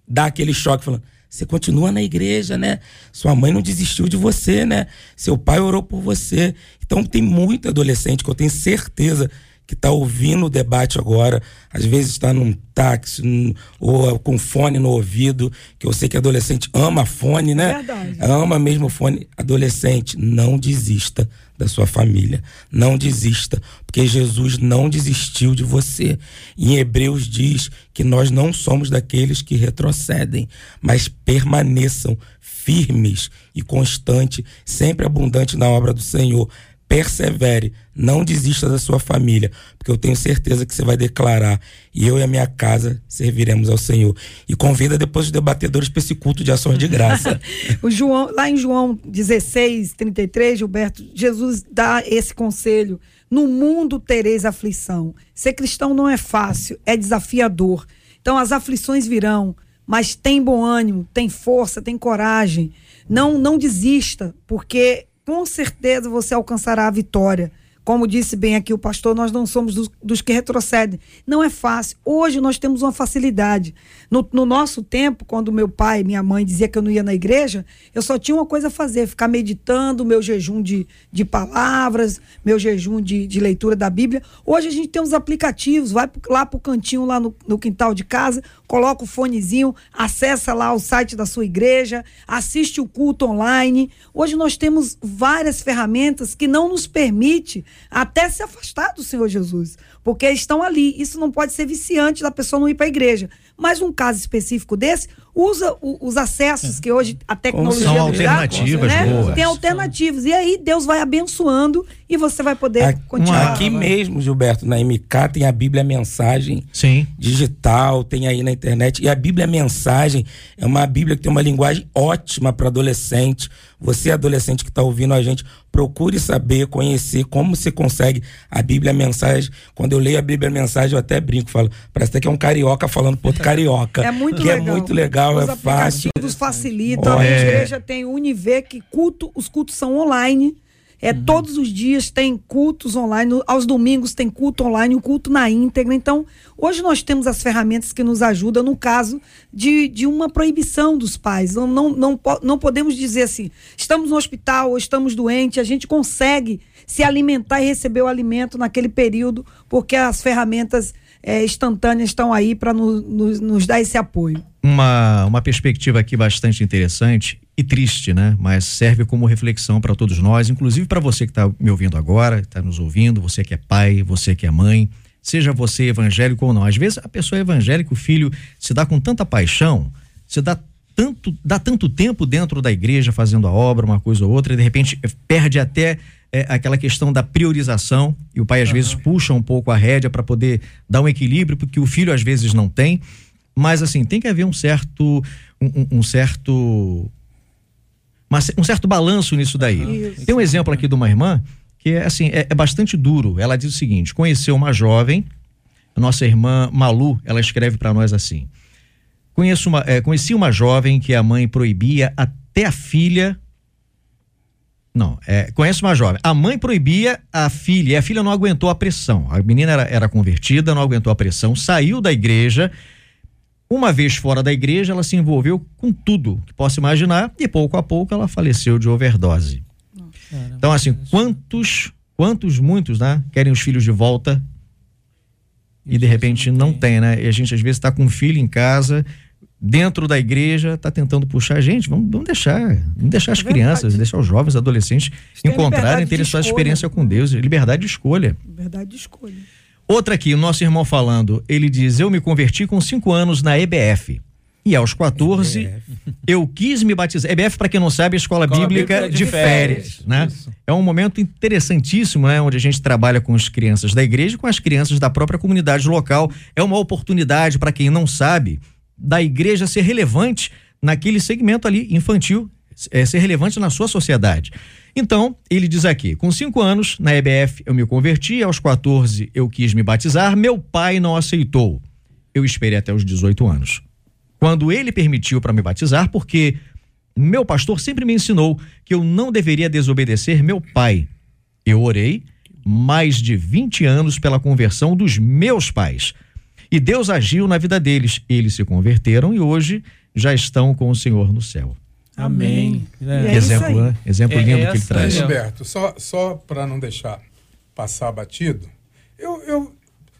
dá aquele choque falando. Você continua na igreja, né? Sua mãe não desistiu de você, né? Seu pai orou por você. Então tem muito adolescente que eu tenho certeza que está ouvindo o debate agora, às vezes está num táxi num, ou com fone no ouvido, que eu sei que adolescente ama fone, né? Verdade. Ama mesmo fone. Adolescente, não desista da sua família. Não desista, porque Jesus não desistiu de você. Em Hebreus diz que nós não somos daqueles que retrocedem, mas permaneçam firmes e constantes, sempre abundantes na obra do Senhor persevere, não desista da sua família, porque eu tenho certeza que você vai declarar e eu e a minha casa serviremos ao Senhor. E convida depois os debatedores para esse culto de ações de graça. o João, lá em João 16, 33, Gilberto, Jesus dá esse conselho. No mundo tereis aflição. Ser cristão não é fácil, é desafiador. Então as aflições virão, mas tem bom ânimo, tem força, tem coragem. Não, não desista, porque com certeza você alcançará a vitória. Como disse bem aqui o pastor, nós não somos dos, dos que retrocedem. Não é fácil. Hoje nós temos uma facilidade. No, no, nosso tempo, quando meu pai e minha mãe dizia que eu não ia na igreja, eu só tinha uma coisa a fazer: ficar meditando, meu jejum de, de palavras, meu jejum de, de leitura da Bíblia. Hoje a gente tem uns aplicativos, vai lá para o cantinho, lá no, no quintal de casa, coloca o fonezinho, acessa lá o site da sua igreja, assiste o culto online. Hoje nós temos várias ferramentas que não nos permite até se afastar do Senhor Jesus, porque estão ali. Isso não pode ser viciante da pessoa não ir para a igreja. Mas um caso específico desse, usa o, os acessos que hoje a tecnologia São alternativas dá, né? boas. Tem alternativas. E aí Deus vai abençoando e você vai poder continuar. Aqui mesmo, Gilberto, na MK tem a Bíblia Mensagem Sim. digital, tem aí na internet. E a Bíblia Mensagem é uma Bíblia que tem uma linguagem ótima para adolescente. Você, adolescente que está ouvindo a gente, procure saber, conhecer como você consegue a Bíblia Mensagem. Quando eu leio a Bíblia Mensagem, eu até brinco, falo, parece até que é um carioca falando outro carioca. É muito que legal. é muito legal, Os é fácil. aplicativos facilitam. Oh, a é. igreja tem o Univer, que culto, os cultos são online. É, Todos os dias tem cultos online, aos domingos tem culto online, o culto na íntegra. Então, hoje nós temos as ferramentas que nos ajudam no caso de, de uma proibição dos pais. Não, não, não, não podemos dizer assim, estamos no hospital ou estamos doentes, a gente consegue se alimentar e receber o alimento naquele período, porque as ferramentas é, instantâneas estão aí para nos, nos, nos dar esse apoio. uma, uma perspectiva aqui bastante interessante e triste, né? Mas serve como reflexão para todos nós, inclusive para você que está me ouvindo agora, está nos ouvindo, você que é pai, você que é mãe, seja você evangélico ou não. Às vezes a pessoa é evangélica, o filho se dá com tanta paixão, se dá tanto, dá tanto tempo dentro da igreja fazendo a obra, uma coisa ou outra, e de repente perde até é, aquela questão da priorização, e o pai às vezes puxa um pouco a rédea para poder dar um equilíbrio, porque o filho às vezes não tem. Mas assim, tem que haver um certo. um, um- um certo. mas um certo balanço nisso daí. Isso. Tem um exemplo aqui de uma irmã que é assim, é, é bastante duro. Ela diz o seguinte: conheceu uma jovem, nossa irmã Malu, ela escreve para nós assim: Conheço uma, é, conheci uma jovem que a mãe proibia até a filha. Não, é, conheço uma jovem. A mãe proibia a filha e a filha não aguentou a pressão. A menina era, era convertida, não aguentou a pressão, saiu da igreja. Uma vez fora da igreja, ela se envolveu com tudo que possa imaginar e pouco a pouco ela faleceu de overdose. Então, assim, quantos, quantos, muitos, né, querem os filhos de volta e de repente não tem, né? E a gente às vezes está com um filho em casa, dentro da igreja, está tentando puxar a gente. Vamos, vamos deixar, vamos deixar as É crianças, deixar os jovens, adolescentes têm encontrarem, liberdade terem sua experiência com Deus, liberdade de escolha. Verdade de escolha. Outra aqui, o nosso irmão falando, ele diz: Eu me converti com cinco anos na EBF. E aos 14, eu quis me batizar. EBF, para quem não sabe, é a Escola, Escola Bíblica, Bíblica de, de Férias, Férias, né? isso. É um momento interessantíssimo, né? Onde a gente trabalha com as crianças da igreja e com as crianças da própria comunidade local. É uma oportunidade, para quem não sabe, da igreja ser relevante naquele segmento ali infantil, é, ser relevante na sua sociedade. Então, ele diz aqui: com cinco anos, na EBF, eu me converti, aos 14 eu quis me batizar, meu pai não aceitou. Eu esperei até os 18 anos. Quando ele permitiu para me batizar, porque meu pastor sempre me ensinou que eu não deveria desobedecer meu pai. Eu orei mais de 20 anos pela conversão dos meus pais. E Deus agiu na vida deles. Eles se converteram e hoje já estão com o Senhor no céu. Amém. É. é exemplo, né? Exemplo É lindo que ele traz. Gilberto, só, só para não deixar passar batido, eu, eu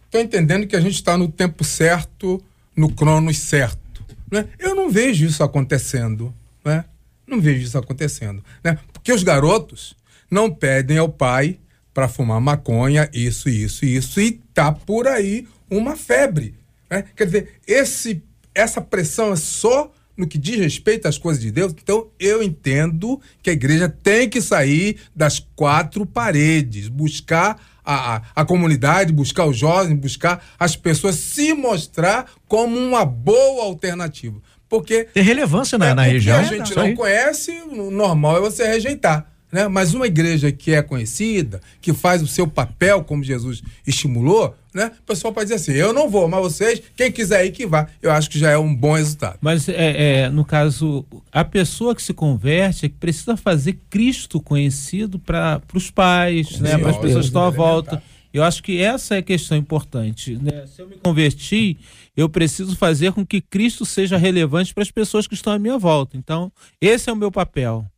tô entendendo que a gente está no tempo certo, no cronos certo. Né? Eu não vejo isso acontecendo. Né? Não vejo isso acontecendo. Né? Porque os garotos não pedem ao pai para fumar maconha, isso, isso, isso, e tá por aí uma febre. Né? Quer dizer, esse, essa pressão é só no que diz respeito às coisas de Deus. Então, eu entendo que a igreja tem que sair das quatro paredes, buscar a, a, a comunidade, buscar os jovens, buscar as pessoas, se mostrar como uma boa alternativa. Porque Tem relevância na, é, na que região. a gente Isso não aí. conhece, o normal é você rejeitar. Né? Mas uma igreja que é conhecida, que faz o seu papel, como Jesus estimulou, né? o pessoal pode dizer assim: eu não vou, mas vocês, quem quiser ir que vá. Eu acho que já é um bom resultado. Mas, é, é, no caso, a pessoa que se converte é que precisa fazer Cristo conhecido para os pais, né, para as pessoas que estão à volta. Eu acho que essa é a questão importante. né? Se eu me converti, eu preciso fazer com que Cristo seja relevante para as pessoas que estão à minha volta. Então, esse é o meu papel.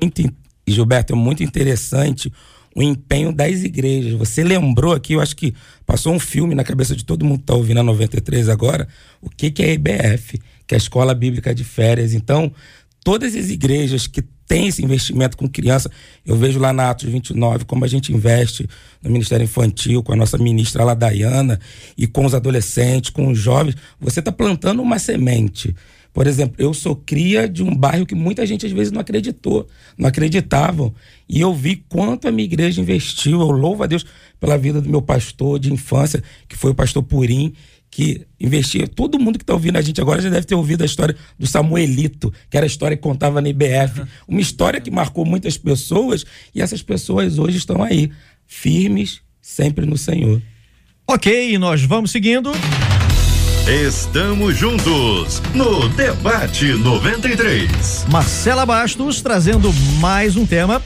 Muito, in- e Gilberto, é muito interessante o empenho das igrejas. Você lembrou aqui, eu acho que passou um filme na cabeça de todo mundo que está ouvindo a 93 agora, o que, que é a EBF, que é a Escola Bíblica de Férias. Então, todas as igrejas que têm esse investimento com criança, eu vejo lá na Atos 29 como a gente investe no Ministério Infantil, com a nossa ministra lá, Dayana, e com os adolescentes, com os jovens. Você está plantando uma semente. Por exemplo, eu sou cria de um bairro que muita gente às vezes não acreditou, não acreditavam. E eu vi quanto a minha igreja investiu. Eu louvo a Deus pela vida do meu pastor de infância, que foi o pastor Purim, que investia. Todo mundo que está ouvindo a gente agora já deve ter ouvido a história do Samuelito, que era a história que contava na IBF. Uma história que marcou muitas pessoas e essas pessoas hoje estão aí, firmes, sempre no Senhor. Ok, nós vamos seguindo. Estamos juntos no Debate 93. Marcela Bastos trazendo mais um tema.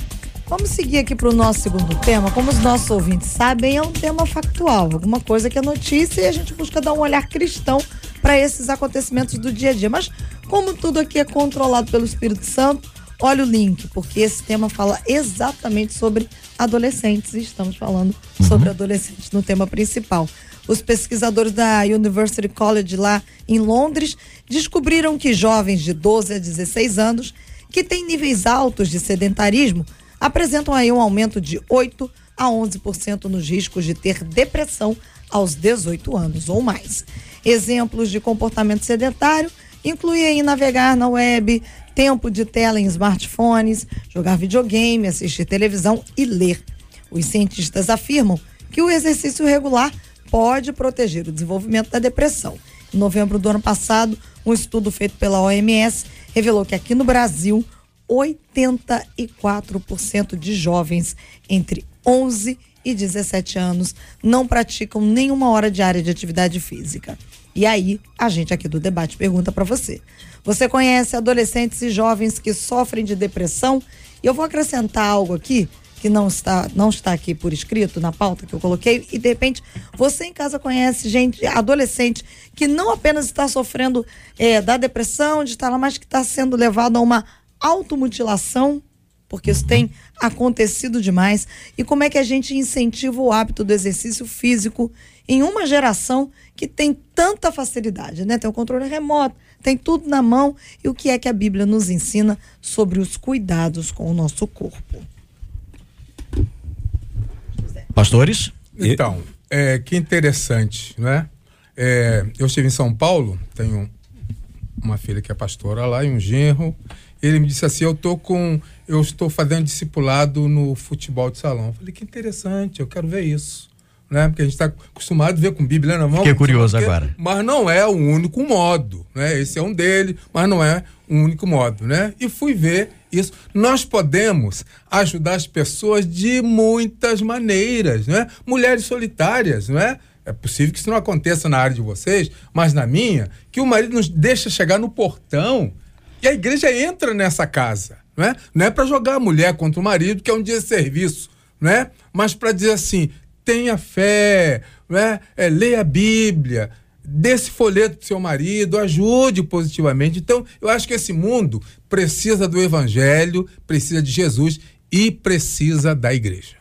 Vamos seguir aqui para o nosso segundo tema. Como os nossos ouvintes sabem, é um tema factual, alguma coisa que é notícia e a gente busca dar um olhar cristão para esses acontecimentos do dia a dia. Mas como tudo aqui é controlado pelo Espírito Santo, olha o link, porque esse tema fala exatamente sobre adolescentes e estamos falando sobre adolescentes no tema principal. Os pesquisadores da University College lá em Londres descobriram que jovens de 12 a 16 anos que têm níveis altos de sedentarismo apresentam aí um aumento de 8 a 11% nos riscos de ter depressão aos 18 anos ou mais. Exemplos de comportamento sedentário inclui aí navegar na web, tempo de tela em smartphones, jogar videogame, assistir televisão e ler. Os cientistas afirmam que o exercício regular pode proteger o desenvolvimento da depressão. Em novembro do ano passado, um estudo feito pela OMS revelou que aqui no Brasil, 84% de jovens entre 11 e 17 anos não praticam nenhuma hora diária de atividade física. E aí, a gente aqui do debate pergunta para você: você conhece adolescentes e jovens que sofrem de depressão? E eu vou acrescentar algo aqui que não está, não está aqui por escrito na pauta que eu coloquei, e de repente você em casa conhece gente, adolescente, que não apenas está sofrendo é, da depressão, de estar lá, mas que está sendo levado a uma automutilação, porque isso tem acontecido demais. E como é que a gente incentiva o hábito do exercício físico em uma geração que tem tanta facilidade, né? Tem o controle remoto, tem tudo na mão. E o que é que a Bíblia nos ensina sobre os cuidados com o nosso corpo? Pastores? Então, é, que interessante, né? É, eu estive em São Paulo, tenho uma filha que é pastora lá e um genro. Ele me disse assim: Eu tô com, eu estou fazendo discipulado no futebol de salão. Eu falei que interessante, eu quero ver isso, né? Porque a gente está acostumado a ver com Bíblia na mão. Fiquei curioso porque- agora. Mas não é o único modo, né? Esse é um dele, mas não é o único modo, né? E fui ver isso. Nós podemos ajudar as pessoas de muitas maneiras, né? Mulheres solitárias, não é? É possível que isso não aconteça na área de vocês, mas na minha, que o marido nos deixa chegar no portão e a igreja entra nessa casa, não é? Não é para jogar a mulher contra o marido, que é um dia de serviço, não é? Mas para dizer assim, tenha fé, não é? É, leia a Bíblia, dê esse folheto pro seu marido, ajude positivamente. Então, eu acho que esse mundo precisa do evangelho, precisa de Jesus e precisa da igreja.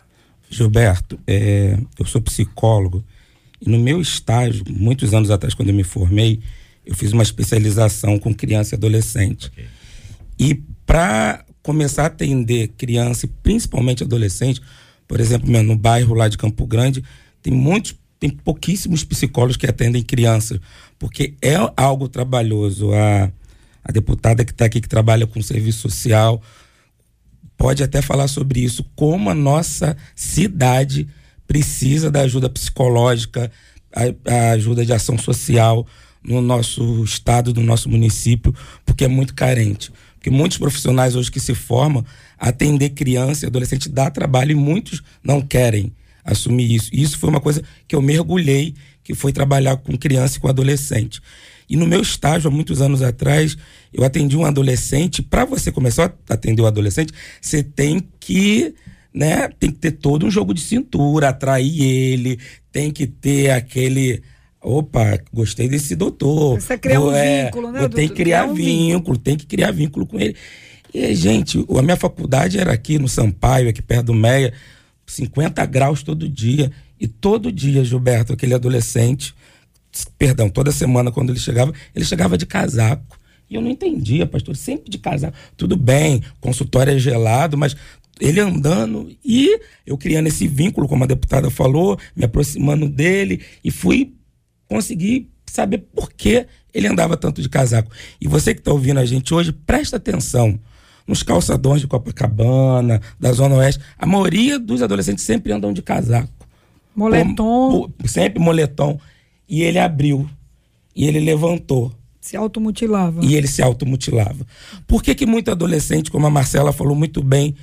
Gilberto, é, eu sou psicólogo e no meu estágio, muitos anos atrás, quando eu me formei, eu fiz uma especialização com criança e adolescente. E para começar a atender criança principalmente adolescente, por exemplo, no bairro lá de Campo Grande, tem muitos, tem pouquíssimos psicólogos que atendem crianças, porque é algo trabalhoso. A, a deputada que está aqui, que trabalha com serviço social, pode até falar sobre isso, como a nossa cidade precisa da ajuda psicológica, a, a ajuda de ação social no nosso estado, no nosso município, porque é muito carente. Porque muitos profissionais hoje que se formam, atender criança e adolescente dá trabalho e muitos não querem assumir isso. E isso foi uma coisa que eu mergulhei, que foi trabalhar com criança e com adolescente. E no meu estágio, há muitos anos atrás, eu atendi um adolescente. Para você começar a atender o adolescente, você tem que, né, tem que ter todo um jogo de cintura, atrair ele, tem que ter aquele. Opa, gostei desse doutor. Você criar um é, vínculo, né, Tem que criar Criar um vínculo, tem que criar vínculo com ele. E, gente, a minha faculdade era aqui no Sampaio, aqui perto do Meia, 50 graus todo dia. E todo dia, Gilberto, aquele adolescente, perdão, toda semana quando ele chegava, ele chegava de casaco. E eu não entendia, pastor, sempre de casaco. Tudo bem, consultório é gelado, mas ele andando e eu criando esse vínculo, como a deputada falou, me aproximando dele e fui conseguir saber por que ele andava tanto de casaco. E você que está ouvindo a gente hoje, presta atenção. Nos calçadões de Copacabana, da Zona Oeste, a maioria dos adolescentes sempre andam de casaco. Moletom. Pô, sempre moletom. E ele abriu. E ele levantou. Se automutilava. E ele se automutilava. Por que, que muito adolescente, como a Marcela falou muito bem,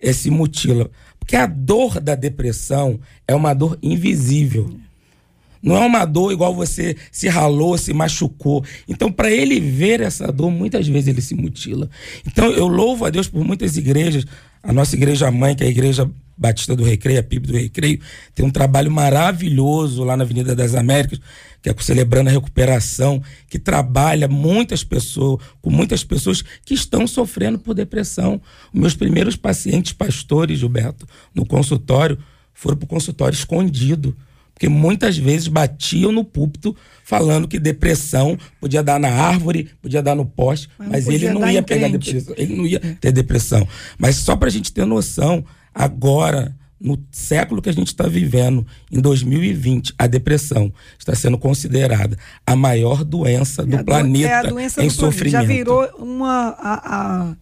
eh, se mutila? Porque a dor da depressão é uma dor invisível. Não é uma dor igual você se ralou, se machucou. Então, para ele ver essa dor, muitas vezes ele se mutila. Então, eu louvo a Deus por muitas igrejas. A nossa igreja mãe, que é a Igreja Batista do Recreio, a PIB do Recreio, tem um trabalho maravilhoso lá na Avenida das Américas, que é celebrando a recuperação, que trabalha muitas pessoas, com muitas pessoas que estão sofrendo por depressão. Meus primeiros pacientes pastores, Gilberto, no consultório, foram para o consultório escondido. Porque muitas vezes batiam no púlpito falando que depressão podia dar na árvore, podia dar no poste, Mas mas, ele não ia pegar crente. depressão, ele não ia ter depressão. Mas só para a gente ter noção, agora no século que a gente está vivendo, em 2020, a depressão está sendo considerada a maior doença do É a do- planeta é a doença em do planeta. sofrimento. Já virou uma. A, a,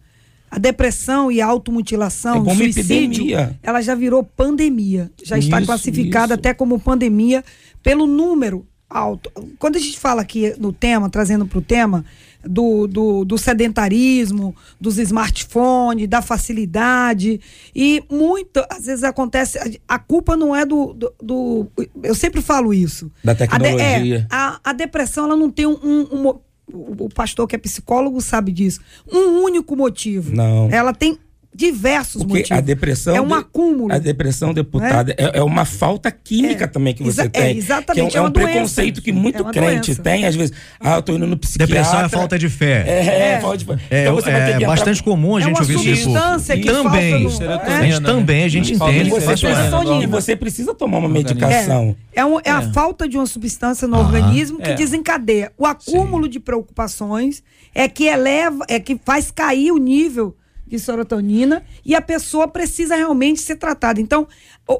a depressão e a automutilação, É suicídio, epidemia. ela já virou pandemia. Já está Isso, classificada isso. até como pandemia pelo número alto. Quando a gente fala aqui no tema, trazendo para o tema, do, do, do sedentarismo, dos smartphones, da facilidade. E muito, às vezes acontece. A, culpa não é do, do, do- Eu sempre falo isso. Da A de- tecnologia. é, a, a depressão ela não tem um, um- um o, o pastor que é psicólogo sabe disso. Um único motivo. Não. Ela tem diversos Porque motivos. a depressão. é um de- acúmulo. A depressão, deputada, é, é uma falta química É. também que você Exa- é, tem. exatamente, Que é é, um, é um preconceito que muito É crente doença. tem, às vezes. Ah, eu tô indo no psiquiatra. Depressão é falta de fé. É, é, falta de fé. É, Então você vai ter é que entrar- bastante comum a É gente uma ouvir isso. substância que também, falta no- Mas também a gente né? Entende. E você precisa tomar uma medicação. É, é, um- é a falta de uma substância no organismo que É. desencadeia. O acúmulo de preocupações é que eleva, é que faz cair o nível de serotonina e a pessoa precisa realmente ser tratada. Então,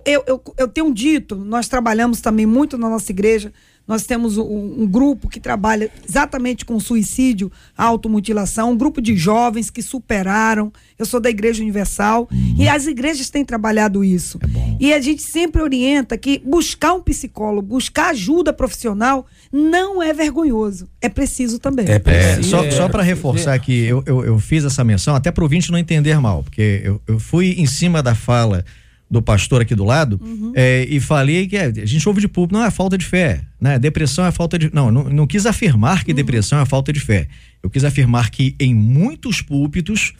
eu, eu, eu tenho dito, nós trabalhamos também muito na nossa igreja, nós temos um, um grupo que trabalha exatamente com suicídio, automutilação, um grupo de jovens que superaram. Eu sou da Igreja Universal e as igrejas têm trabalhado isso. E a gente sempre orienta que buscar um psicólogo, buscar ajuda profissional, não é vergonhoso. É preciso também. É É, preciso. só É, só para é. reforçar que eu, eu, eu fiz essa menção, até para o ouvinte não entender mal, porque eu, eu fui em cima da fala do pastor aqui do lado é, e falei que é, a gente ouve de público, não é falta de fé, né? Depressão é falta de. Não, não, não quis afirmar que depressão é falta de fé. Eu quis afirmar que em muitos púlpitos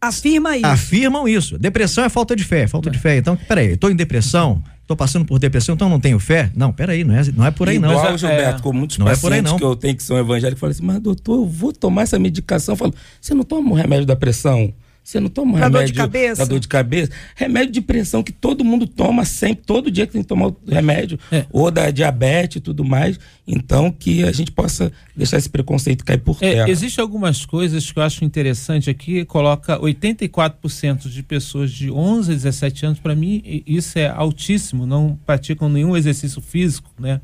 Afirma isso. afirmam isso. Depressão é falta de fé, falta de fé. Então, peraí, eu tô em depressão, tô passando por depressão, então não tenho fé? Não, peraí, não é, não é por aí não. Igual, Gilberto, é, com muitos não é por aí, pacientes não. que eu tenho que são evangélicos, falam assim, mas doutor, eu vou tomar essa medicação. Eu falo, você não toma um remédio da pressão? Você não toma Pra dor de remédio cabeça? dor de cabeça? Remédio de pressão que todo mundo toma sempre, todo dia que tem que tomar o remédio, É. ou da diabetes e tudo mais. Então, que a gente possa deixar esse preconceito cair por É, terra. Existem algumas coisas que eu acho interessante aqui, coloca 84% de pessoas de 11 a 17 anos, para mim isso é altíssimo, não praticam nenhum exercício físico, né?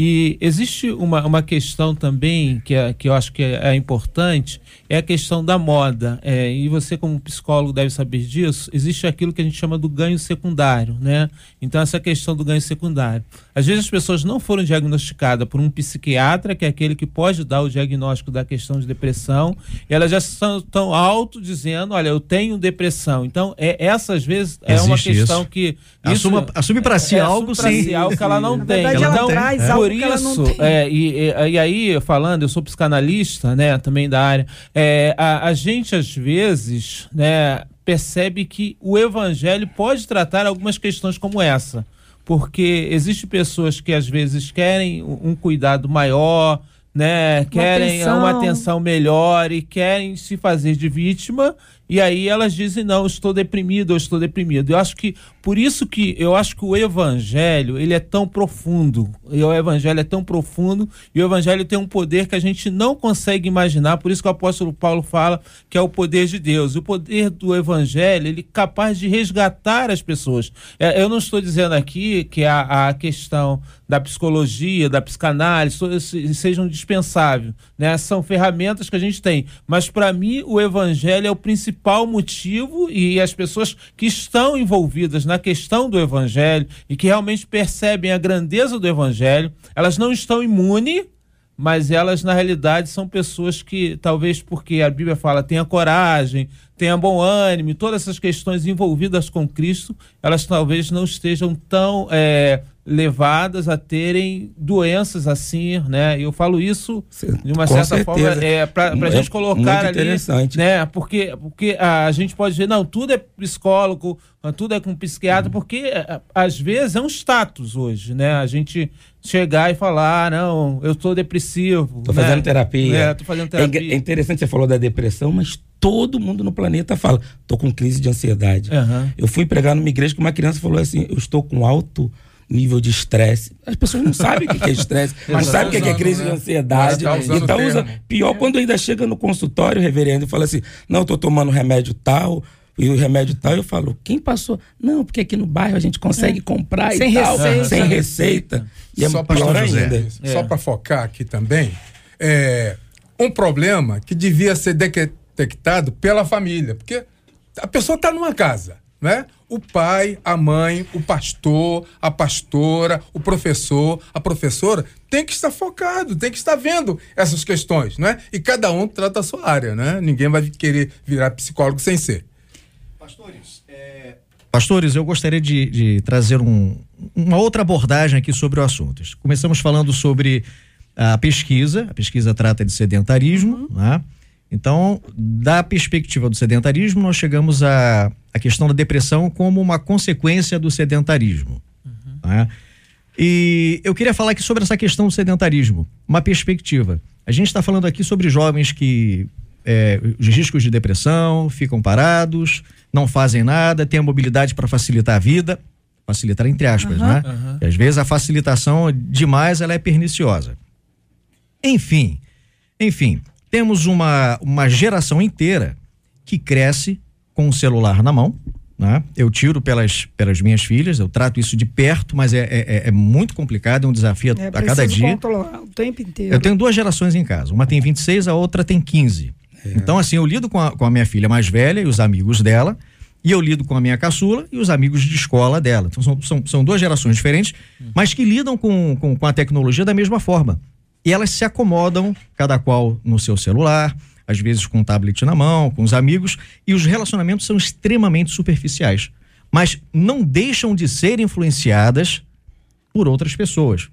E existe uma, uma questão também que, é, que eu acho que é, é importante, é a questão da moda. É, e você, como psicólogo, deve saber disso. Existe aquilo que a gente chama do ganho secundário, né? Então, essa questão do ganho secundário. Às vezes as pessoas não foram diagnosticadas por um psiquiatra, que é aquele que pode dar o diagnóstico da questão de depressão, e elas já estão, estão auto dizendo, olha, eu tenho depressão. Então, é, essa às vezes é uma Existe questão isso. que... Assuma- assume pra si é, algo sem- si algo que ela não Na tem. verdade, ela Então, traz algo por isso, é, e, e, e aí, falando, eu sou psicanalista, né, também da área, é, a, a gente, às vezes, né, percebe que o evangelho pode tratar algumas questões como essa. Porque existem pessoas que, às vezes, querem um cuidado maior, né, querem atenção. uma atenção melhor e querem se fazer de vítima e aí elas dizem não, estou deprimido, eu estou deprimido. Eu acho que por isso que eu acho que o evangelho, ele é tão profundo. E o evangelho é tão profundo e o evangelho tem um poder que a gente não consegue imaginar, por isso que o apóstolo Paulo fala que é o poder de Deus. O poder do evangelho, ele é capaz de resgatar as pessoas. É, eu não estou dizendo aqui que a, a questão da psicologia, da psicanálise, sejam dispensáveis, né? São ferramentas que a gente tem, mas para mim o evangelho é o principal motivo e as pessoas que estão envolvidas na questão do evangelho e que realmente percebem a grandeza do evangelho, elas não estão imunes mas elas na realidade são pessoas que talvez porque a Bíblia fala tenha coragem, tenha bom ânimo, todas essas questões envolvidas com Cristo, elas talvez não estejam tão é, levadas a terem doenças assim, né? Eu falo isso de uma Com certa certeza. forma é, para a É gente colocar ali, interessante. né? Porque porque a gente pode dizer não, tudo é psicólogo, tudo é com psiquiatra, porque a- às vezes é um status hoje, né? A gente chegar e falar, ah, não, eu estou depressivo, Tô né? fazendo terapia. É, fazendo É, terapia. é interessante você falou da depressão, mas todo mundo no planeta fala, tô com crise de ansiedade. Aham. Eu fui pregar numa igreja que uma criança falou assim, eu estou com alto nível de estresse. As pessoas não sabem o que é estresse, não Mas sabem o que que é crise de né? ansiedade. Mas tá usando então usa pior quando ainda chega no consultório, reverendo, e fala assim, não, tô tomando remédio tal, e o remédio tal, eu falo, quem passou? Não, porque aqui no bairro a gente consegue comprar Sem e tal, receita. sem receita. E é Só José. ainda. Só para focar aqui também, é um problema que devia ser detectado pela família, porque a pessoa está numa casa, né? O pai, a mãe, o pastor, a pastora, o professor, a professora tem que estar focado, tem que estar vendo essas questões, né? E cada um trata a sua área, né? Ninguém vai querer virar psicólogo sem ser. Pastores, eu gostaria de, de trazer um- uma outra abordagem aqui sobre o assunto. Começamos falando sobre a pesquisa, a pesquisa trata de sedentarismo, né? Então, da perspectiva do sedentarismo, nós chegamos à, à questão da depressão como uma consequência do sedentarismo. né? E eu queria falar aqui sobre essa questão do sedentarismo, uma perspectiva. A gente está falando aqui sobre jovens que é, os riscos de depressão, ficam parados, não fazem nada, têm a mobilidade para facilitar a vida, facilitar entre aspas, né? E às vezes a facilitação demais ela é perniciosa. Enfim, enfim, temos uma, uma geração inteira que cresce com o celular na mão. Né? Eu tiro pelas, pelas minhas filhas, eu trato isso de perto, mas é, é, é muito complicado, é um desafio É, a cada dia. controlar o tempo inteiro. Eu tenho duas gerações em casa. Uma tem 26, a outra tem 15. Então, assim, eu lido com a, com a minha filha mais velha e os amigos dela, e eu lido com a minha caçula e os amigos de escola dela. Então, são, são, são duas gerações diferentes, mas que lidam com, com, com a tecnologia da mesma forma. E elas se acomodam, cada qual no seu celular, às vezes com um tablet na mão, com os amigos, e os relacionamentos são extremamente superficiais. Mas não deixam de ser influenciadas por outras pessoas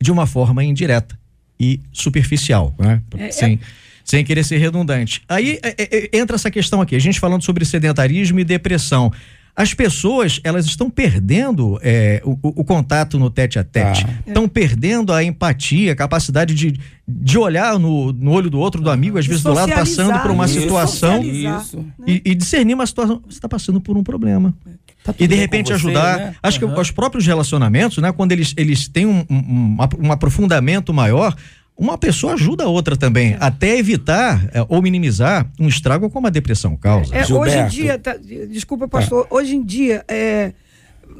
de uma forma indireta e superficial, né? É, sem, sem querer ser redundante. Aí é, é, é, entra essa questão aqui, a gente falando sobre sedentarismo e depressão. As pessoas, elas estão perdendo é, o, o- contato no tete a tete. Tá. Estão perdendo a empatia, a capacidade de, de olhar no, no olho do outro, do amigo, às vezes do lado, passando por uma de situação. Isso. e, e discernir uma situação. Você está passando por um problema. Tá tudo E de repente você, ajudar. né? Acho que os próprios relacionamentos, né? Quando eles, eles têm um, um, um aprofundamento maior, uma pessoa ajuda a outra também, até evitar eh, ou minimizar um estrago como a depressão causa. É, hoje em dia, tá, desculpa, pastor, hoje em dia, é,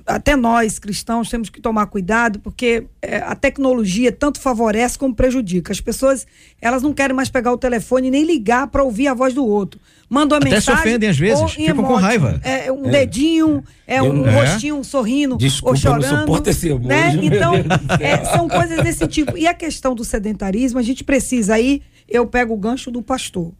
até nós cristãos temos que tomar cuidado, porque é, a tecnologia tanto favorece como prejudica. As pessoas, elas não querem mais pegar o telefone nem ligar para ouvir a voz do outro. Mandam a Até se mensagem. ofendem às vezes, ficam com raiva. É um dedinho, é um Eu- É. rostinho sorrindo Desculpa, ou eu não chorando. suporto esse emoji, né? Então, é, são coisas desse tipo. E a questão do sedentarismo, a gente precisa aí, eu pego o gancho do pastor.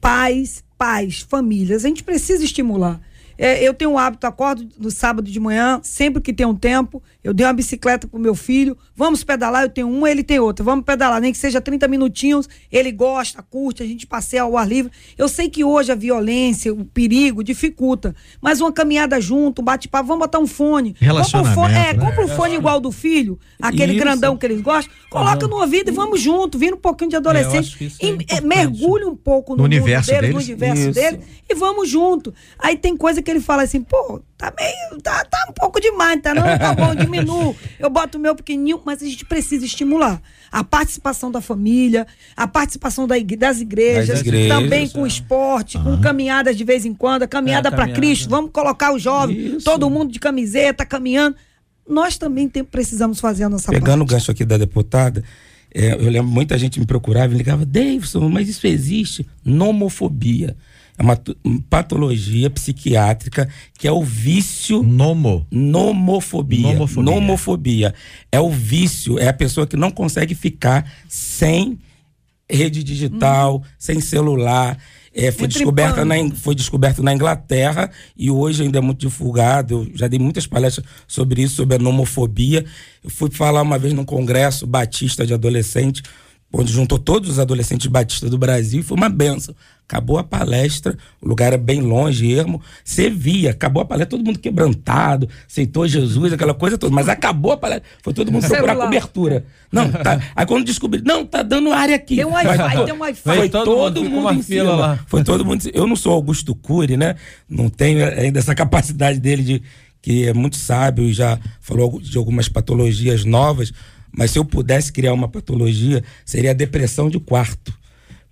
Pais, pais, famílias, a gente precisa estimular. É, eu tenho um hábito, acordo no sábado de manhã, sempre que tem um tempo, eu dei uma bicicleta pro meu filho, vamos pedalar, eu tenho uma, ele tem outra, vamos pedalar, nem que seja 30 minutinhos, ele gosta, curte, a gente passeia ao ar livre. Eu sei que hoje a violência, o perigo dificulta, mas uma caminhada junto, um bate-papo, vamos botar um fone. Compra um fone, é, né? compra um fone igual do filho, aquele Isso. grandão que eles gostam, coloca no ouvido e vamos junto, vira um pouquinho de É, adolescente, é e, é, mergulhe um pouco no, No mundo universo dele, no deles. universo Isso. dele e vamos junto. Aí tem coisa que ele fala assim, pô, tá meio, tá, tá um pouco demais, tá não, tá bom, diminuo. Eu boto o meu pequenininho, mas a gente precisa estimular a participação da família, a participação da igre- das igrejas, Das igrejas, também com é. esporte, com caminhadas de vez em quando, a caminhada É, para. Cristo, vamos colocar os jovens, Isso. todo mundo de camiseta, caminhando. Nós também tem- precisamos fazer a nossa Pegando o parte. gancho aqui da deputada, é, eu lembro muita gente me procurava e ligava, Davidson, mas isso existe? Nomofobia. É uma patologia psiquiátrica que é o vício Nomo. Nomofobia. Nomofobia. Nomofobia. É o vício, é a pessoa que não consegue ficar sem rede digital, sem celular. É, foi, descoberta na, foi descoberto na Inglaterra e hoje ainda é muito divulgado. Eu já dei muitas palestras sobre isso, sobre a nomofobia. Eu fui falar uma vez num congresso batista de adolescente, onde juntou todos os adolescentes batistas do Brasil, e foi uma benção. Acabou a palestra, o lugar é bem longe, ermo. Você via, acabou a palestra, todo mundo quebrantado, aceitou Jesus, aquela coisa toda. Mas acabou a palestra, foi todo mundo procurar Celular. cobertura. Não, tá. Aí quando descobri, não, tá dando área aqui. Tem um Wi-Fi, foi- tem um Wi-Fi. Foi todo, todo mundo, em fila cima. lá. Foi todo mundo. Eu não sou Augusto Cury, né? Não tenho ainda essa capacidade dele de que é muito sábio e já falou de algumas patologias novas. Mas se eu pudesse criar uma patologia, seria a depressão de quarto.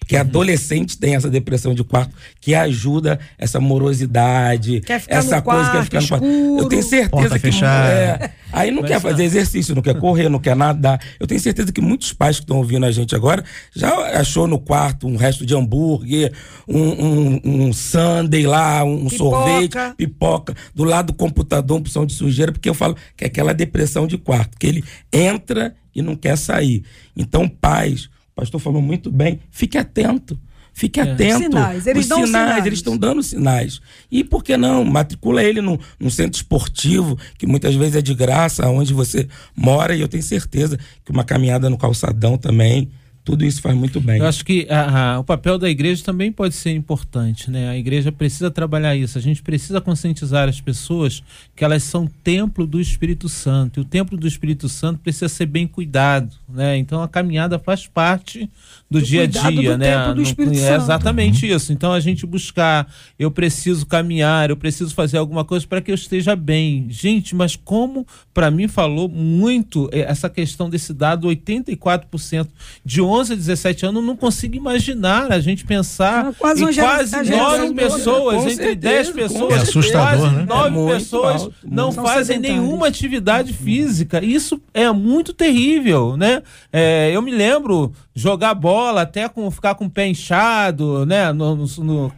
Porque adolescente tem essa depressão de quarto que ajuda essa morosidade, Quer ficar essa no coisa que quarto, quer ficar no quarto. escuro, Eu tenho certeza porta que fechada. é, aí não quer fazer exercício, não quer correr, não quer nadar. Eu tenho certeza que muitos pais que estão ouvindo a gente agora já achou no quarto um resto de hambúrguer, um, um, um sundae lá, um Pipoca. sorvete, pipoca, do lado do computador, opção de sujeira, porque eu falo que é aquela depressão de quarto, que ele entra e não quer sair. Então, pais, pastor falou muito bem, fique atento. Fique atento. Sinais, eles Os dão sinais. eles estão dando sinais. E por que não? Matricula ele num, num centro esportivo, que muitas vezes é de graça, onde você mora, e eu tenho certeza que uma caminhada no calçadão também, tudo isso faz muito bem. Eu acho que a- a- o papel da igreja também pode ser importante, né? A igreja precisa trabalhar isso. A gente precisa conscientizar as pessoas que elas são templo do Espírito Santo. E o templo do Espírito Santo precisa ser bem cuidado, né? Então a caminhada faz parte do, Do dia a dia, do né? No- Espírito é Santo. exatamente isso. Então a gente buscar, eu preciso caminhar, eu preciso fazer alguma coisa para que eu esteja bem. Gente, mas como para mim falou muito eh, essa questão desse dado 84% de 11 a 17 anos, eu não consigo imaginar a gente pensar Ah, quase gera- quase nove pessoas. Com entre certeza, 10 com pessoas, É assustador, quase né? nove É pessoas alto, não fazem nenhuma atividade física. Isso é muito terrível, né? É, eu me lembro jogar bola até com ficar com o pé inchado, né? No, no- no-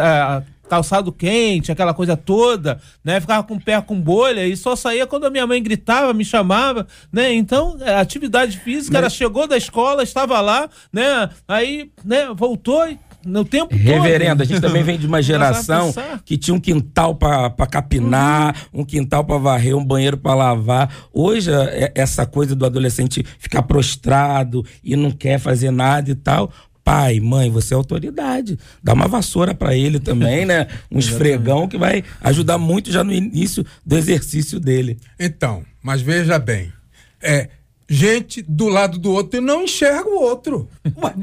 a- calçado quente, aquela coisa toda, né? Ficava com o pé com bolha e só saía quando a minha mãe gritava, me chamava, né? Então, a atividade física, ela chegou da escola, estava lá, né? Aí, né, voltou e no tempo todo. Reverendo, a gente também vem de uma geração que tinha um quintal para capinar, um quintal para varrer, um banheiro para lavar. Hoje, é- essa coisa do adolescente ficar prostrado e não quer fazer nada e tal. Pai, mãe, você é autoridade. Dá uma vassoura para ele também, né? Um esfregão que vai ajudar muito já no início do exercício dele. Então, mas veja bem, é gente do lado do outro e não enxerga o outro. Ué,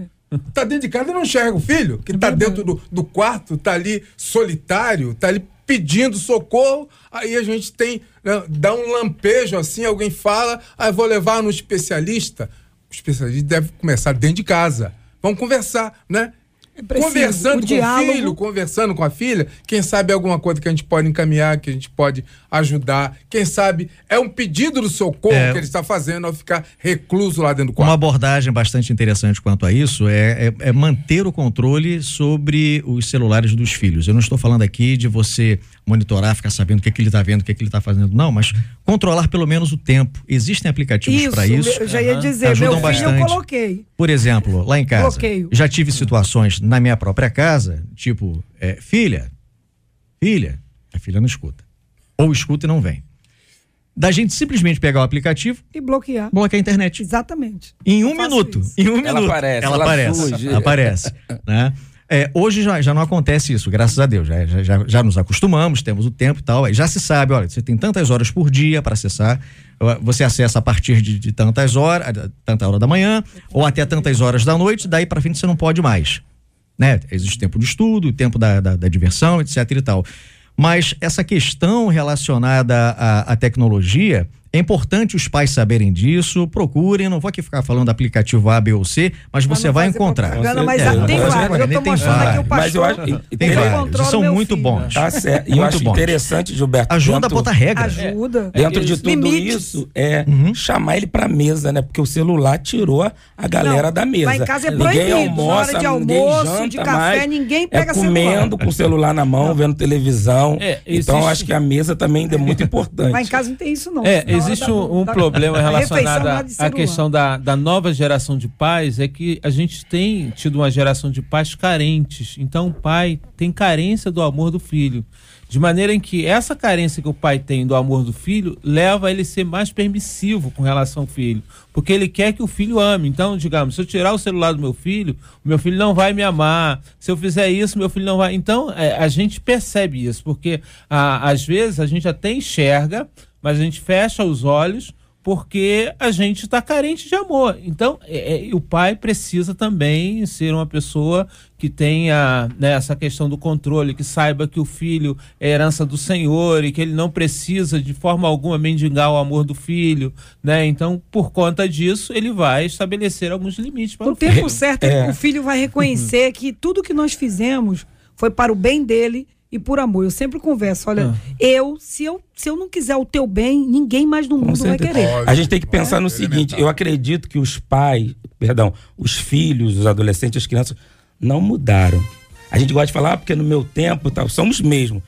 tá dentro de casa e não enxerga o filho, que tá dentro do, do quarto, tá ali solitário, tá ali pedindo socorro, aí a gente tem, né, dá um lampejo assim, alguém fala, ah, eu vou levar no especialista. O especialista deve começar dentro de casa. Vamos conversar, né? É preciso, conversando o com diálogo. o filho, conversando com a filha, quem sabe alguma coisa que a gente pode encaminhar, que a gente pode ajudar. Quem sabe é um pedido do socorro É. que ele está fazendo ao ficar recluso lá dentro do Uma quarto. abordagem bastante interessante quanto a isso é, é- é manter o controle sobre os celulares dos filhos. Eu não estou falando aqui de você monitorar, ficar sabendo o que, é que ele está vendo, o que, é que ele está fazendo, não, mas controlar pelo menos o tempo. Existem aplicativos para isso. eu já ia dizer, Ajudam meu filho bastante. eu coloquei. Por exemplo, lá em casa, Bloqueio. já tive situações na minha própria casa, tipo, é, filha, filha, a filha não escuta. Ou escuta e não vem. Da gente simplesmente pegar o aplicativo, E bloquear. bloquear a internet. Exatamente. Em um minuto. isso. Em um Ela minuto. aparece, Ela ela aparece. surge. Aparece. né? É, hoje já, já não acontece isso, graças a Deus. Já, já- já, já nos acostumamos, temos o tempo e tal. Já se sabe, olha, você tem tantas horas por dia para acessar. Você acessa a partir de, de tantas horas, tanta hora da manhã, ou até tantas horas da noite, daí para frente você não pode mais. Né? Existe tempo de estudo, tempo da, da, da diversão, etc e tal. Mas essa questão relacionada à, à tecnologia, é importante os pais saberem disso, procurem, não vou aqui ficar falando aplicativo A, B ou C, mas você vai encontrar. mas É, tem vários. Eu tô mostrando aqui o vários. Mas eu pastor. acho- Tem vários, são muito filho. bons. Tá certo. E eu Muito acho bom. interessante, Gilberto. Ajuda a dentro- botar regras. Ajuda. Dentro de É, tudo limites. isso, é Uhum. chamar ele pra mesa, né? Porque o celular tirou a, a galera Não, da mesa. lá em casa é ninguém proibido. almoça, Na hora de ninguém almoço, janta de café, mais. ninguém pega é comendo com o celular na mão, vendo televisão. É, Então acho que a mesa também é muito importante. Lá em casa não tem isso, não. É, existe da- um, da- problema da relacionado à- questão da, da nova geração de pais, é que a gente tem tido uma geração de pais carentes. Então o pai tem carência do amor do filho. De maneira em que essa carência que o pai tem do amor do filho leva ele a ser mais permissivo com relação ao filho. Porque ele quer que o filho ame. Então, digamos, se eu tirar o celular do meu filho, o meu filho não vai me amar. Se eu fizer isso, meu filho não vai. Então, é, a gente percebe isso, porque a- às vezes a gente até enxerga, mas a gente fecha os olhos porque a gente está carente de amor. Então, é, é, o pai precisa também ser uma pessoa que tenha né, essa questão do controle, que saiba que o filho é herança do Senhor e que ele não precisa de forma alguma mendigar o amor do filho, né? Então, por conta disso, ele vai estabelecer alguns limites para o, o tempo filho. certo é. o filho vai reconhecer que tudo que nós fizemos foi para o bem dele e por amor. Eu sempre converso, olha, ah. eu se, eu, se eu não quiser o teu bem, ninguém mais no mundo vai querer. A gente tem que pensar no seguinte, eu acredito que os pais, perdão, os filhos, os adolescentes, as crianças não mudaram. A gente gosta de falar ah, porque no meu tempo, tal, somos mesmo.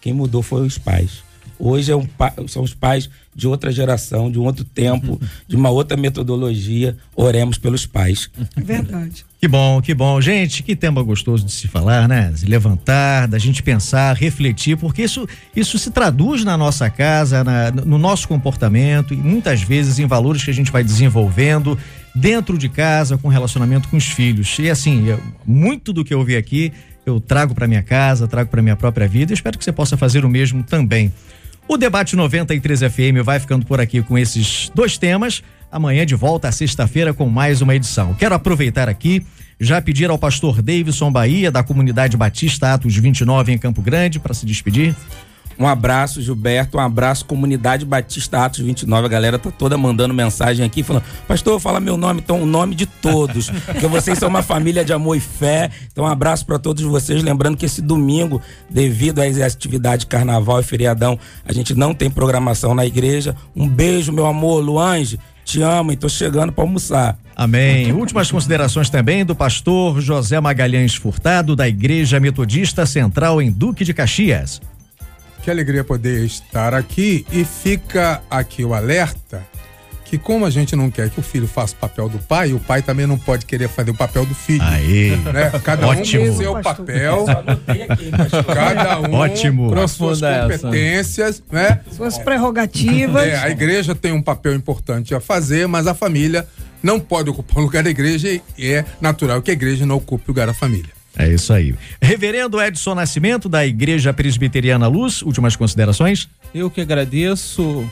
Quem mudou foi os pais. Hoje é um, são os pais de outra geração, de um outro tempo, de uma outra metodologia. Oremos pelos pais. É verdade. Que bom, que bom. Gente, que tema gostoso de se falar, né? Se levantar, da gente pensar, refletir, porque isso, isso se traduz na nossa casa, na, no nosso comportamento e muitas vezes em valores que a gente vai desenvolvendo dentro de casa, com relacionamento com os filhos. E assim, muito do que eu ouvi aqui, eu trago para minha casa, trago para minha própria vida e espero que você possa fazer o mesmo também. O debate 93 FM vai ficando por aqui com esses dois temas. Amanhã de volta à sexta-feira com mais uma edição. Quero aproveitar aqui já pedir ao pastor Davidson Bahia da comunidade Batista Atos 29 em Campo Grande para se despedir. Um abraço, Gilberto. Um abraço, Comunidade Batista Atos 29. A galera tá toda mandando mensagem aqui, falando: Pastor, fala meu nome, então o nome de todos. porque vocês são uma família de amor e fé. Então, um abraço para todos vocês. Lembrando que esse domingo, devido às atividades carnaval e feriadão, a gente não tem programação na igreja. Um beijo, meu amor, Luange. Te amo e tô chegando para almoçar. Amém. Últimas considerações também do pastor José Magalhães Furtado, da Igreja Metodista Central em Duque de Caxias. Que alegria poder estar aqui e fica aqui o alerta que como a gente não quer que o filho faça o papel do pai, o pai também não pode querer fazer o papel do filho. Aí. Né? Cada Ótimo. um com seu papel. cada um Ótimo. com as suas competências, né? Suas prerrogativas. É, a igreja tem um papel importante a fazer, mas a família não pode ocupar o lugar da igreja e é natural que a igreja não ocupe o lugar da família. É isso aí. Reverendo Edson Nascimento, da Igreja Presbiteriana Luz, últimas considerações? Eu que agradeço,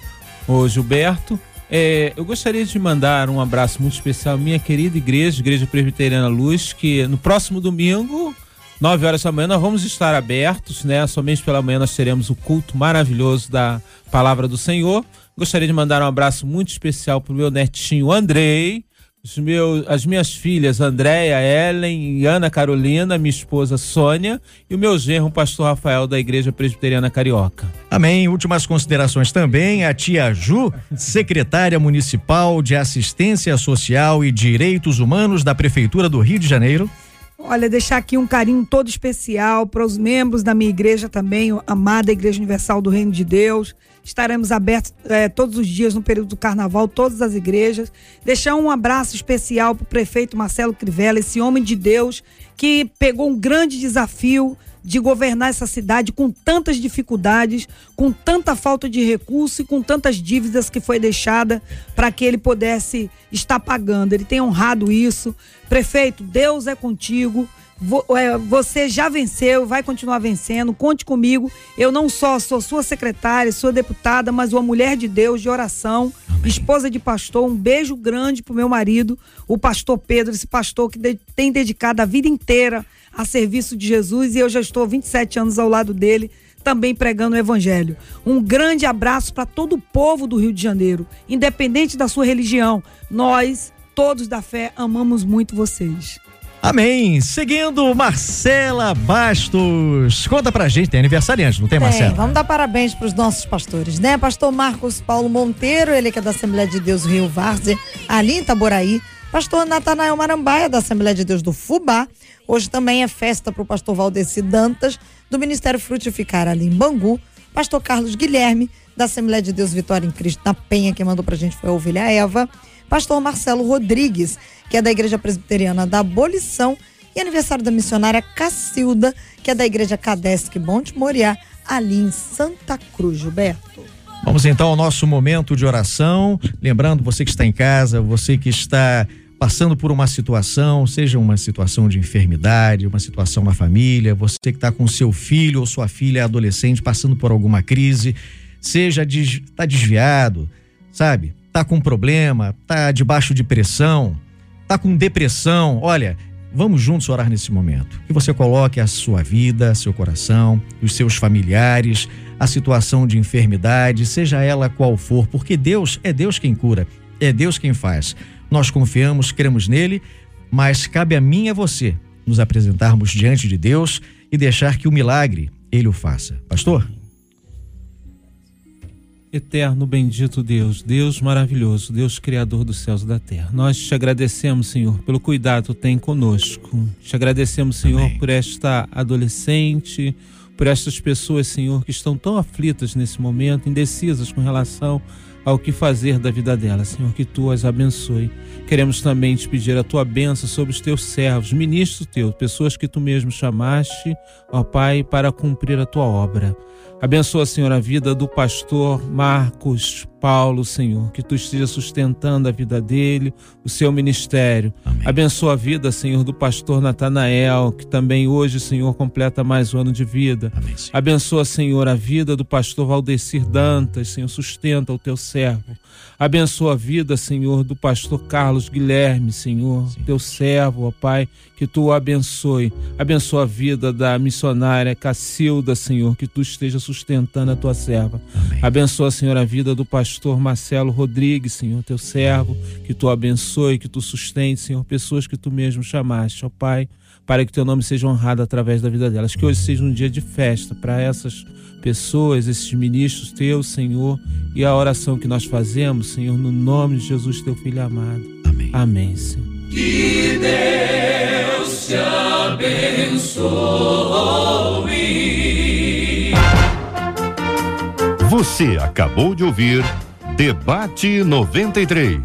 o Gilberto. É, eu gostaria de mandar um abraço muito especial à minha querida igreja, Igreja Presbiteriana Luz, que no próximo domingo, 9 horas da manhã, nós vamos estar abertos, né? Somente pela manhã nós teremos o culto maravilhoso da Palavra do Senhor. Gostaria de mandar um abraço muito especial para o meu netinho Andrei, os meus, as minhas filhas Andréia, Ellen e Ana Carolina, minha esposa Sônia e o meu genro, pastor Rafael da Igreja Presbiteriana Carioca. Amém. Últimas considerações também, a tia Ju, secretária municipal de Assistência Social e Direitos Humanos da Prefeitura do Rio de Janeiro. Olha, deixar aqui um carinho todo especial para os membros da minha igreja também, amada Igreja Universal do Reino de Deus. Estaremos abertos é, todos os dias no período do carnaval, todas as igrejas. Deixar um abraço especial para o prefeito Marcelo Crivella, esse homem de Deus que pegou um grande desafio de governar essa cidade com tantas dificuldades, com tanta falta de recurso e com tantas dívidas que foi deixada para que ele pudesse estar pagando. Ele tem honrado isso. Prefeito, Deus é contigo. É, você já venceu, vai continuar vencendo. Conte comigo. Eu não só sou sua secretária, sua deputada, mas uma mulher de Deus, de oração, Amém. esposa de pastor. Um beijo grande pro meu marido, o pastor Pedro, esse pastor que de, tem dedicado a vida inteira a serviço de Jesus e eu já estou 27 anos ao lado dele, também pregando o evangelho. Um grande abraço para todo o povo do Rio de Janeiro, independente da sua religião. Nós, todos da fé, amamos muito vocês. Amém. Seguindo, Marcela Bastos. Conta pra gente, tem aniversariante, não tem, tem Marcela? Vamos dar parabéns pros nossos pastores, né? Pastor Marcos Paulo Monteiro, ele que é da Assembleia de Deus Rio Várzea, ali em Itaboraí. Pastor Natanael Marambaia, da Assembleia de Deus do Fubá. Hoje também é festa pro pastor Valdeci Dantas, do Ministério Frutificar, ali em Bangu. Pastor Carlos Guilherme, da Assembleia de Deus Vitória em Cristo, na Penha, quem mandou pra gente foi a ovelha Eva. Pastor Marcelo Rodrigues, que é da Igreja Presbiteriana da Abolição, e aniversário da missionária Cacilda, que é da Igreja Cadesc Monte Moriá, ali em Santa Cruz, Gilberto. Vamos então ao nosso momento de oração. Lembrando, você que está em casa, você que está passando por uma situação, seja uma situação de enfermidade, uma situação na família, você que está com seu filho ou sua filha adolescente passando por alguma crise, seja está desviado, sabe? Tá com problema, tá debaixo de pressão, tá com depressão, olha, vamos juntos orar nesse momento. Que você coloque a sua vida, seu coração, os seus familiares, a situação de enfermidade, seja ela qual for, porque Deus é Deus quem cura, é Deus quem faz. Nós confiamos, cremos nele, mas cabe a mim e a você nos apresentarmos diante de Deus e deixar que o milagre ele o faça. Pastor? Eterno, bendito Deus, Deus maravilhoso, Deus criador dos céus e da terra. Nós te agradecemos, Senhor, pelo cuidado que tem conosco. Te agradecemos, Senhor, Amém. por esta adolescente, por estas pessoas, Senhor, que estão tão aflitas nesse momento, indecisas com relação ao que fazer da vida delas. Senhor, que tu as abençoe. Queremos também te pedir a tua bênção sobre os teus servos, ministros teus, pessoas que tu mesmo chamaste, ó Pai, para cumprir a tua obra. Abençoa, Senhor, a vida do pastor Marcos Paulo, Senhor, que tu esteja sustentando a vida dele, o seu ministério. Amém. Abençoa a vida, Senhor, do pastor Natanael, que também hoje, Senhor, completa mais um ano de vida. Amém, Senhor. Abençoa, Senhor, a vida do pastor Valdecir Dantas, Senhor, sustenta o teu servo. Abençoa a vida, Senhor, do pastor Carlos Guilherme, Senhor, Sim. teu servo, ó Pai, que tu o abençoe. Abençoa a vida da missionária Cacilda, Senhor, que tu esteja sustentando a tua serva. Amém. Abençoa, Senhor, a vida do pastor Marcelo Rodrigues, Senhor, teu servo, que tu abençoe, que tu sustente, Senhor, pessoas que tu mesmo chamaste, ó Pai, para que teu nome seja honrado através da vida delas. Que hoje seja um dia de festa para essas pessoas, esses ministros teus, Senhor, e a oração que nós fazemos, Senhor, no nome de Jesus, teu filho amado. Amém. Amém, Senhor. Que Deus te abençoe. Você acabou de ouvir Debate 93.